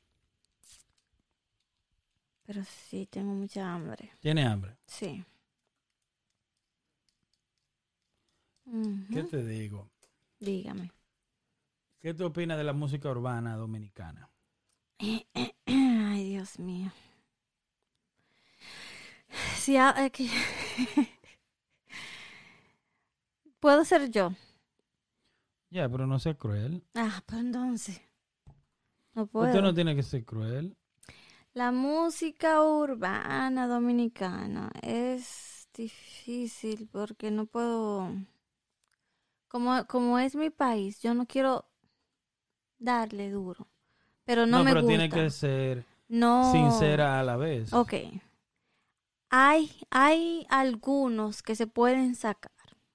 Pero sí, tengo mucha hambre. Tiene hambre. Sí. ¿Qué te digo? Dígame. ¿Qué te opinas de la música urbana dominicana? Ay, Dios mío. Sí, ah, es que- Puedo ser yo. Ya, pero no sea cruel. Ah, pues entonces. No puedo. Usted no tiene que ser cruel. La música urbana dominicana es difícil porque no puedo. Como, como es mi país, yo no quiero darle duro. Pero no, No, me pero gusta. tiene que ser no. sincera a la vez. Ok. Hay, hay algunos que se pueden sacar.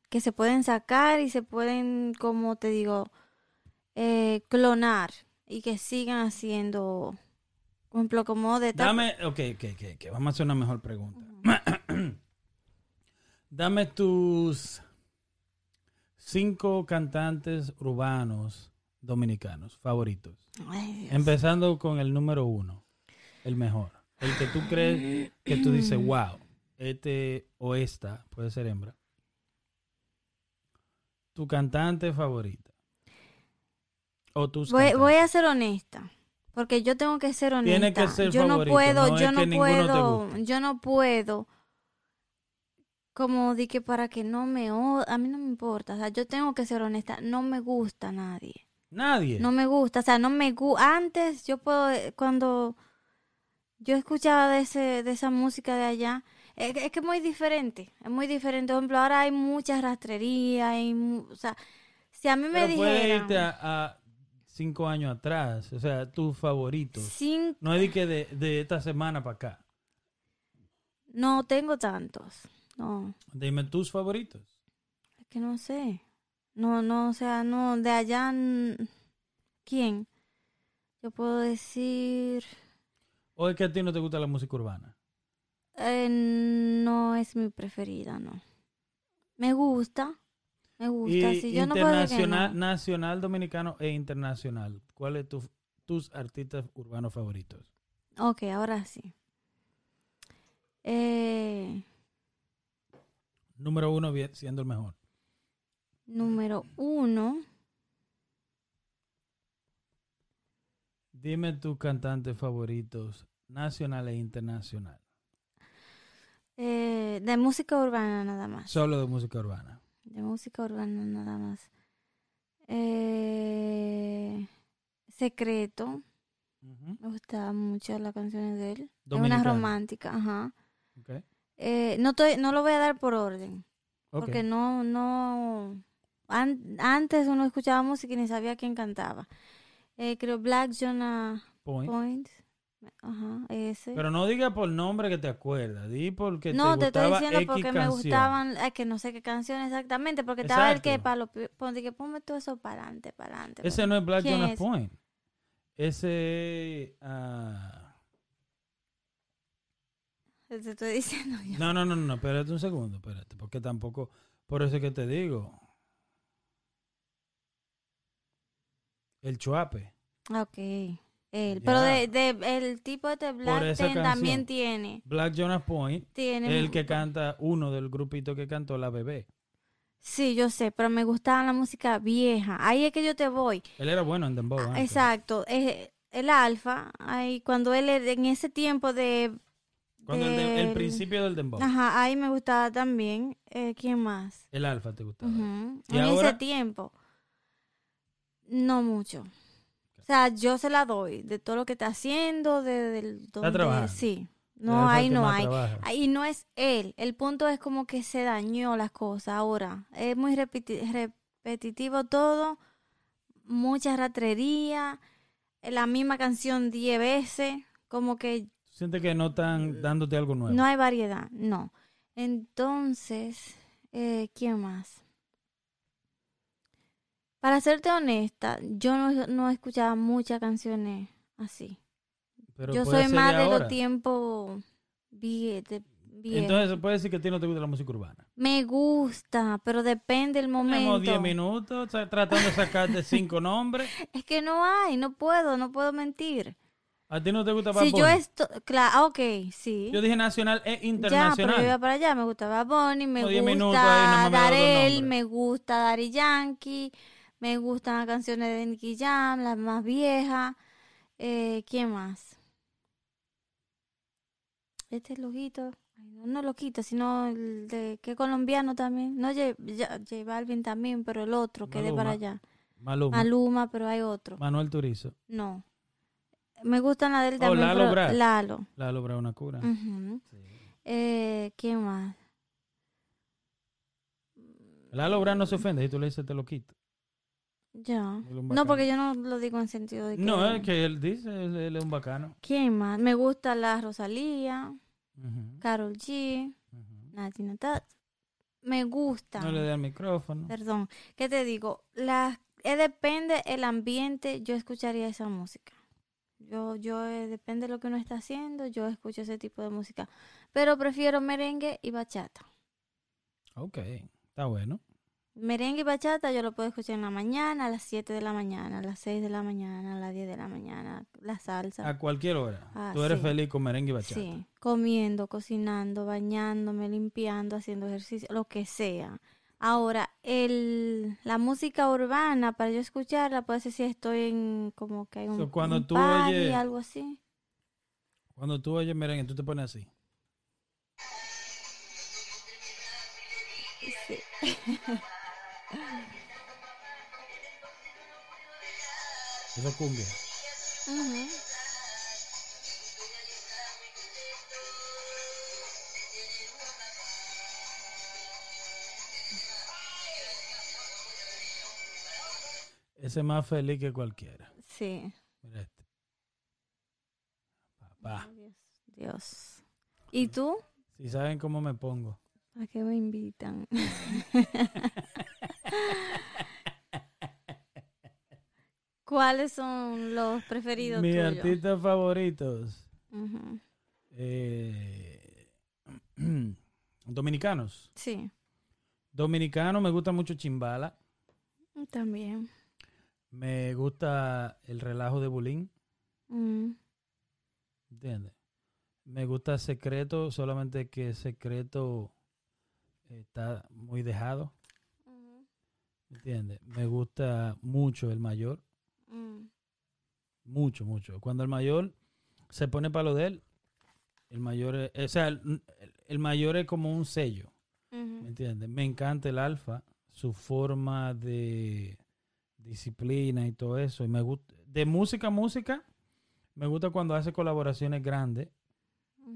Que se pueden sacar y se pueden, como te digo, eh, clonar. Y que sigan haciendo. Por ejemplo, como de tal- Dame, ok, ok, ok, ok, vamos a hacer una mejor pregunta. Dame tus cinco cantantes urbanos dominicanos favoritos. Ay. Empezando con el número uno, el mejor. El que tú crees que tú dices, wow, este o esta, puede ser hembra. Tu cantante favorita. O tus voy a ser honesta. Porque yo tengo que ser honesta. Tiene que ser yo no puedo, no yo no puedo, yo no puedo. Como di que para que no me a mí no me importa, o sea, yo tengo que ser honesta, no me gusta nadie. Nadie. No me gusta, o sea, no me gusta. Antes yo puedo, eh, cuando yo escuchaba de, ese, de esa música de allá, es, que- es que es muy diferente, es muy diferente. Por ejemplo, ahora hay mucha rastrería, hay, mu- o sea, si a mí me Pero puedes dijeran, irte a, a cinco años atrás. O sea, tus favoritos. No es de que de, de esta semana para acá. no tengo tantos, no, Dime tus favoritos. es que no sé, no, no, o sea, no, de allá, ¿quién? Yo puedo decir, ¿O es que a ti no te gusta la música urbana? Eh, no es mi preferida, no. Me gusta, me gusta. Y sí, yo internacional, no. nacional dominicano e internacional. ¿Cuáles tu, tus artistas urbanos favoritos? Ok, ahora sí. Eh, Número uno siendo el mejor. número uno, Dime tus cantantes favoritos nacional e internacional. eh, de música urbana nada más. Solo de música urbana. De música urbana nada más. Eh, Secreto, me gusta mucho las canciones de él. Es una romántica, ajá. Eh, no, estoy, no lo voy a dar por orden. Porque no, no. an- antes uno escuchaba música y ni sabía quién cantaba. Eh, creo Black Jonah Point. Point. Ajá, ese. Pero no diga por nombre que te acuerdas. Di porque no, te te estoy diciendo X porque me gustaban, es que no sé qué canción exactamente, porque estaba el que para lo pi- pon- de que ponme todo eso para adelante, para adelante. Ese no es Black ¿Quién Jonas es? Point. Ese. ah, Te estoy diciendo yo. No, no, no, no, espérate un segundo, espérate, porque tampoco, por eso es que te digo. El Chuape. Ok. Él. Pero de, de- el tipo de Black Ten también tiene. Black Jonas Point, tiene el que canta, uno del grupito que cantó La Bebé. Sí, yo sé, pero me gustaba la música vieja. Ahí es que yo te voy. Él era bueno en Dembow. antes. Exacto, eh, el alfa, ahí cuando él en ese tiempo de... Cuando el, de- el del- principio del Dembow. Ajá, ahí me gustaba también. Eh, ¿Quién más? El Alfa te gustaba. Ujú, ¿Y En ahora? ese tiempo. No mucho. O sea, yo se la doy de todo lo que está haciendo, de, del donde-. Sí. No, que no hay. Ahí no es él. El punto es como que se dañó las cosas ahora. Es muy repeti- repetitivo todo. Mucha ratrería. La misma canción diez veces. Como que Siente que no están dándote algo nuevo. no hay variedad. No. Entonces, eh, ¿quién más? Para serte honesta, yo no, no escuchaba muchas canciones así. Pero yo soy más de los tiempos viejos. Entonces se puede decir que a ti no te gusta la música urbana. Me gusta, pero depende del Tenemos momento. 10 minutos tratando de sacarte cinco nombres. Es que no hay, no puedo, no puedo mentir. ¿A ti no te gusta Bad Si yo estoy, claro, ok, sí. Yo dije nacional e Ya, pero internacional. yo iba para allá, me gustaba Bonnie, me minutos ahí, gusta me Darel, me gusta Daddy Yankee, me gustan las canciones de Nicky Jam, las más viejas. Eh, ¿Quién más? Este loquito, ay, no, no loquito, sino el de que es colombiano también. No J, J- Balvin también, pero el otro que de para allá. Maluma. Maluma, pero hay otro. Manuel Turizo. No. Me gustan las de él Oh, también. Lalo pero- Brad. Lalo. La logra una cura. Sí. eh, ¿Quién más? Lalo Brad no se ofende si tú le dices te lo quito. Ya. No, porque yo no lo digo en sentido de que... No, es que él dice, él, él es un bacano. ¿Quién más? Me gusta la Rosalía, Ujú, Carol G. Nati Natat. Me gusta. No le dé al micrófono. Perdón. ¿Qué te digo? La, eh, depende el ambiente, yo escucharía esa música. Yo, yo, eh, depende de lo que uno está haciendo, yo escucho ese tipo de música. Pero prefiero merengue y bachata. Ok, está bueno. Merengue y bachata yo lo puedo escuchar en la mañana, a las 7 de la mañana, a las 6 de la mañana, a las 10 de la mañana, la salsa. A cualquier hora. Ah, Tú eres sí. feliz con merengue y bachata. Sí, comiendo, cocinando, bañándome, limpiando, haciendo ejercicio, lo que sea. Ahora, el, la música urbana, para yo escucharla, puede ser si estoy en como que hay un, So, cuando un tú party, oyes- algo así. Cuando tú oyes merengue, tú te pones así. Sí. Eso es cumbia. Ese es más feliz que cualquiera. Sí. Mira este. Papá. Dios. ¿Y tú? Si saben cómo me pongo. ¿A qué me invitan? ¿Cuáles son los preferidos Mis tuyos? artistas favoritos. Eh, dominicanos. Sí, Dominicanos me gusta mucho Chimbala. también. Me gusta el relajo de Bulín. Mm, ¿Entiendes? Me gusta Secreto, solamente que Secreto está muy dejado. ¿Entiendes? Me gusta mucho el mayor. mm, Mucho, mucho. Cuando el mayor se pone para lo de él, el mayor es, o sea, el, el mayor es como un sello. ¿Me ujú. entiendes? Me encanta el alfa, su forma de disciplina y todo eso. Y me gusta, de música a música, me gusta cuando hace colaboraciones grandes,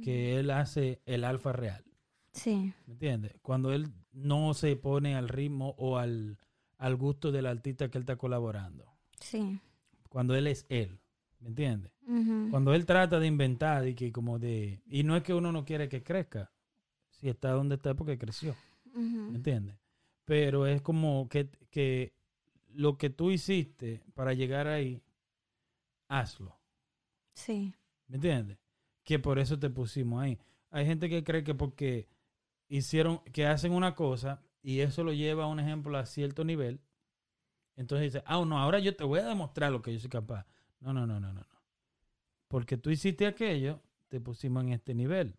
que él hace el alfa real. Sí, ¿Me entiendes? Cuando él no se pone al ritmo o al, al gusto del artista que él está colaborando. sí. Cuando él es él. ¿Me entiendes? Cuando él trata de inventar y que como de... Y no es que uno no quiere que crezca. Si está donde está es porque creció. ¿Me entiendes? Pero es como que, que lo que tú hiciste para llegar ahí, hazlo. Sí, ¿Me entiendes? Que por eso te pusimos ahí. Hay gente que cree que porque hicieron, que hacen una cosa y eso lo lleva a un ejemplo a cierto nivel, entonces dice, ah, no, ahora yo te voy a demostrar lo que yo soy capaz. No, no, no, no, no. no. Porque tú hiciste aquello, te pusimos en este nivel.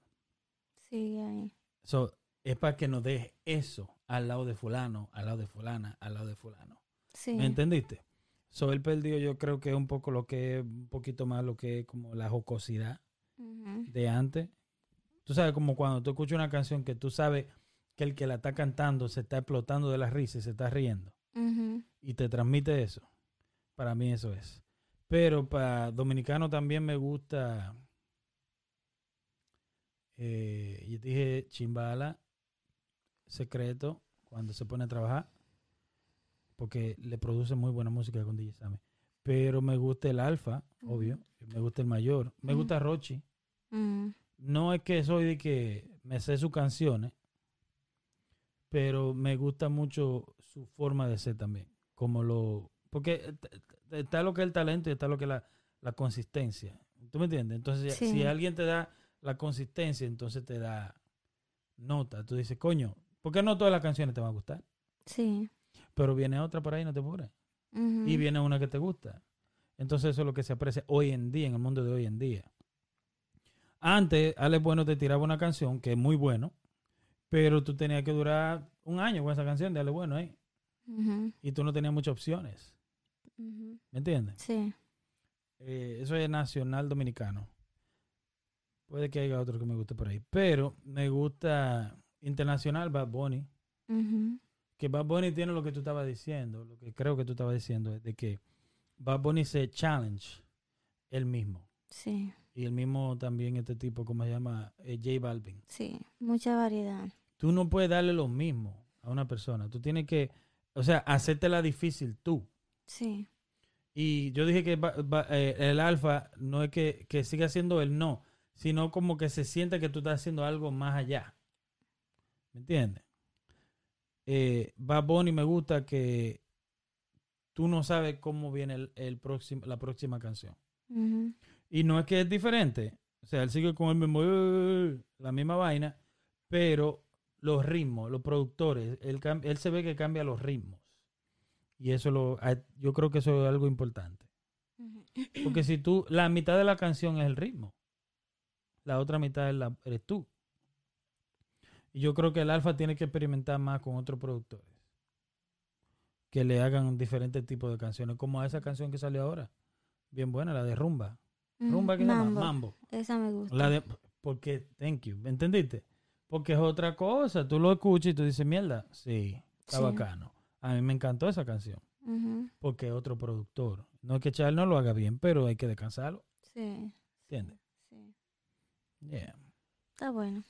sigue ahí. So, es para que nos dejes eso al lado de fulano, al lado de fulana, al lado de fulano. Sí, ¿Me entendiste? So, el perdido yo creo que es un poco lo que es, un poquito más lo que es como la jocosidad de antes. Tú sabes, como cuando tú escuchas una canción que tú sabes que el que la está cantando se está explotando de la risa y se está riendo y te transmite eso. Para mí eso es. Pero para dominicano también me gusta, eh, yo dije Chimbala, Secreto, cuando se pone a trabajar, porque le produce muy buena música con DJ Sammy. Pero me gusta el Alfa, obvio, me gusta el Mayor, me gusta Rochi. No es que soy de que me sé sus canciones, pero me gusta mucho su forma de ser también. Como lo. Porque está lo que es el talento y está lo que es la, la consistencia. ¿Tú me entiendes? Entonces, Sí. si alguien te da la consistencia, entonces te da nota. Tú dices, coño, ¿por qué no todas las canciones te van a gustar? Sí. Pero viene otra por ahí, no te apures. ujú. Y viene una que te gusta. Entonces, eso es lo que se aprecia hoy en día, en el mundo de hoy en día. Antes, Alex Bueno te tiraba una canción que es muy bueno, pero tú tenías que durar un año con esa canción de Alex Bueno ahí. Y tú no tenías muchas opciones. ujú. ¿Me entiendes? Sí. Eh, eso es nacional dominicano. Puede que haya otro que me guste por ahí. Pero me gusta internacional Bad Bunny. Que Bad Bunny tiene lo que tú estabas diciendo. Lo que creo que tú estabas diciendo es de que Bad Bunny se challenge él mismo. Sí, Y el mismo también este tipo, ¿cómo se llama? Eh, J Balvin. sí. Mucha variedad. Tú no puedes darle lo mismo a una persona. Tú tienes que, o sea, hacértela difícil tú. Sí. Y yo dije que ba- ba- eh, el alfa no es que, que siga siendo el no, sino como que se sienta que tú estás haciendo algo más allá. ¿Me entiendes? Eh, Bad Bunny me gusta que tú no sabes cómo viene el, el próximo, la próxima canción. Y no es que es diferente. O sea, él sigue con el mismo, la misma vaina, pero los ritmos, los productores. Él, él se ve que cambia los ritmos. Y eso lo, a- yo creo que eso es algo importante. Porque si tú, la mitad de la canción es el ritmo, la otra mitad es la, eres tú. Y yo creo que el Alfa tiene que experimentar más con otros productores. Que le hagan diferentes tipos de canciones, como esa canción que salió ahora. Bien buena, la de Rumba. Rumba que se llama Mambo. Esa me gusta. La de, porque, thank you, ¿me entendiste? Porque es otra cosa. Tú lo escuchas y tú dices, mierda, sí, está Sí. bacano. A mí me encantó esa canción. Porque es otro productor. No es que Charles no lo haga bien, pero hay que descansarlo. Sí, ¿Entiendes? sí. Yeah. Está bueno.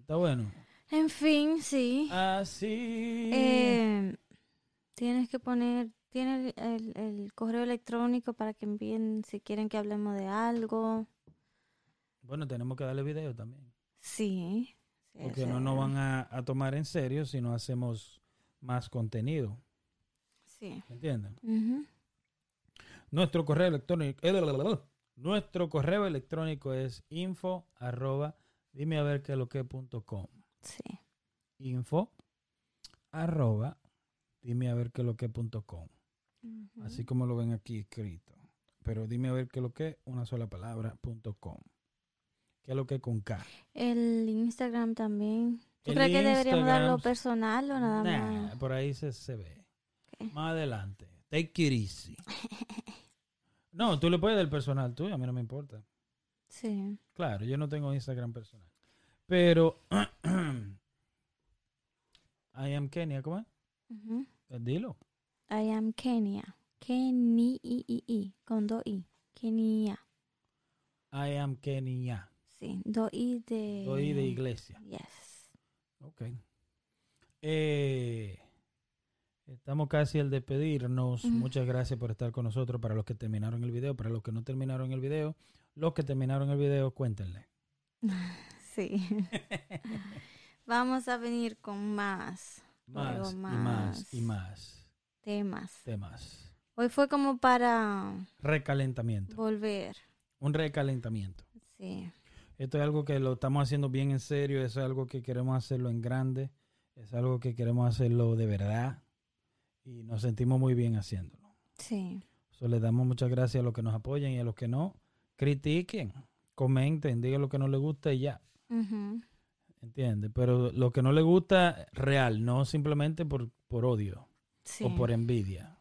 Está bueno. En fin, sí. Así. Eh, tienes que poner, tiene el, el correo electrónico para que envíen si quieren que hablemos de algo. Bueno, tenemos que darle video también. Sí. sí, Porque no nos van a, a tomar en serio si no hacemos más contenido. Sí. ¿Entienden? Ujú. Nuestro correo electrónico. Nuestro correo electrónico es info arroba dime a ver qué lo que punto com. Sí. Info arroba dime a ver qué lo que punto com. Así como lo ven aquí escrito. Pero dime a ver qué lo que, una sola palabra, punto com. ¿Qué es lo que con K? El Instagram también. ¿Tú crees que deberíamos darlo personal o nada Nah, más? por ahí se, se ve. Más adelante. Take it easy. No, tú le puedes dar personal tuyo, a mí no me importa. Sí. Claro, yo no tengo Instagram personal. Pero I am Kenia, ¿cómo es? Dilo. I am Kenia. Keni i i i con do i. Kenia. I am Kenia. Sí, do i de Soy de iglesia. Yes. Ok. Eh, estamos casi al despedirnos. Muchas gracias por estar con nosotros. Para los que terminaron el video, para los que no terminaron el video, los que terminaron el video, cuéntenle. Sí. Vamos a venir con más Más, Luego y más. y más temas. temas. Hoy fue como para Recalentamiento. volver. Un recalentamiento. Sí. Esto es algo que lo estamos haciendo bien en serio, es algo que queremos hacerlo en grande, es algo que queremos hacerlo de verdad y nos sentimos muy bien haciéndolo. Sí. So, le damos muchas gracias a los que nos apoyan y a los que no. Critiquen, comenten, digan lo que no les gusta y ya. Ujú. ¿Entiendes? Pero lo que no les gusta, real, no simplemente por, por odio Sí. o por envidia.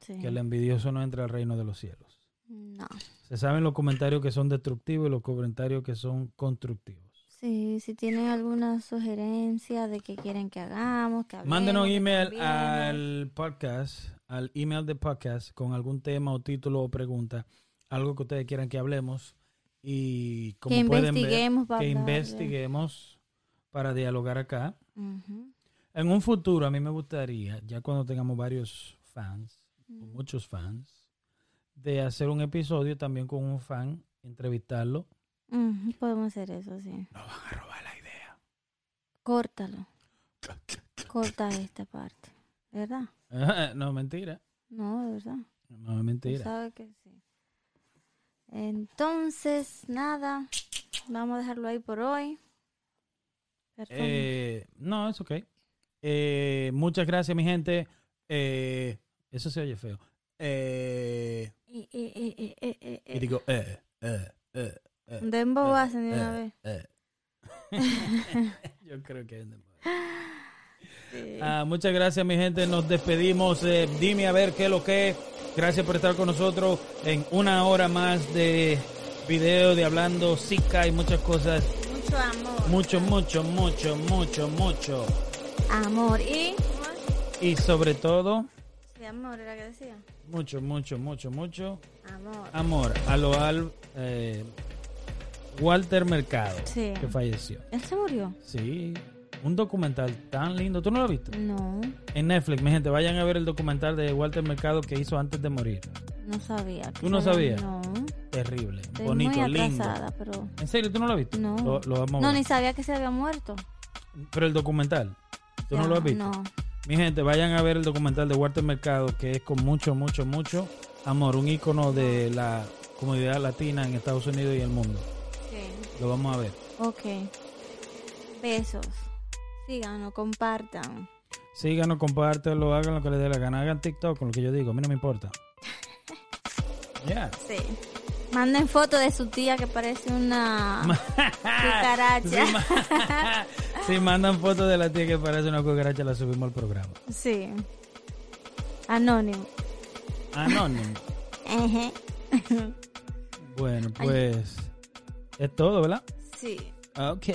sí. Que el envidioso no entra al reino de los cielos. No. Se saben los comentarios que son destructivos y los comentarios que son constructivos. Sí, si tienen alguna sugerencia de que quieren que hagamos, que hablemos, Mándenos email al podcast, al email de podcast con algún tema o título o pregunta, algo que ustedes quieran que hablemos y como que pueden ver, investiguemos para que hablar investiguemos para dialogar acá. En un futuro a mí me gustaría, ya cuando tengamos varios fans, o muchos fans, de hacer un episodio también con un fan, entrevistarlo. Podemos hacer eso, sí. Nos van a robar la idea. Córtalo. Corta esta parte. ¿Verdad? no, mentira. No, de verdad. No es mentira. sabes que sí. Entonces, nada. Vamos a dejarlo ahí por hoy. Eh, no, es ok. Eh, muchas gracias, mi gente. Eh, eso se oye feo. Eh, Y- digo, eh, eh, eh, eh, Dembow eh, hacen de una eh, vez. Yo creo que es dembow. Sí. Ah, muchas gracias, mi gente. Nos despedimos. Eh, dime a ver qué es lo que. es. Gracias por estar con nosotros en una hora más de video de hablando Zika y muchas cosas. Mucho amor. Mucho, mucho, mucho, mucho, mucho. Amor. Y. Y sobre todo, Sí, amor, era que decía. mucho, mucho, mucho, mucho Amor. amor a lo al eh, Walter Mercado, Sí. que falleció. ¿Él se murió? Sí, un documental tan lindo. ¿Tú no lo has visto? No, En Netflix, mi gente, vayan a ver el documental de Walter Mercado que hizo antes de morir. no sabía. ¿Tú no sabías? No. Terrible, Estoy bonito, muy lindo. atrasada, pero. ¿En serio tú no lo has visto? No. Lo, lo No, ni sabía que se había muerto. Pero el documental, ¿tú no lo has visto? No. Mi gente, vayan a ver el documental de Walter Mercado que es con mucho, mucho, mucho amor. Un ícono de la comunidad latina en Estados Unidos y el mundo. Lo vamos a ver. Ok. Besos. Síganos, compartan. Síganos, compártelo, hagan lo que les dé la gana. Hagan TikTok con lo que yo digo. A mí no me importa. Ya. Sí. Manden fotos de su tía que parece una cucaracha. Ma- si mandan fotos de la tía que parece una cucaracha, la subimos al programa. Sí. Anónimo. Anónimo. Bueno, pues es todo, ¿verdad? Sí. Ok.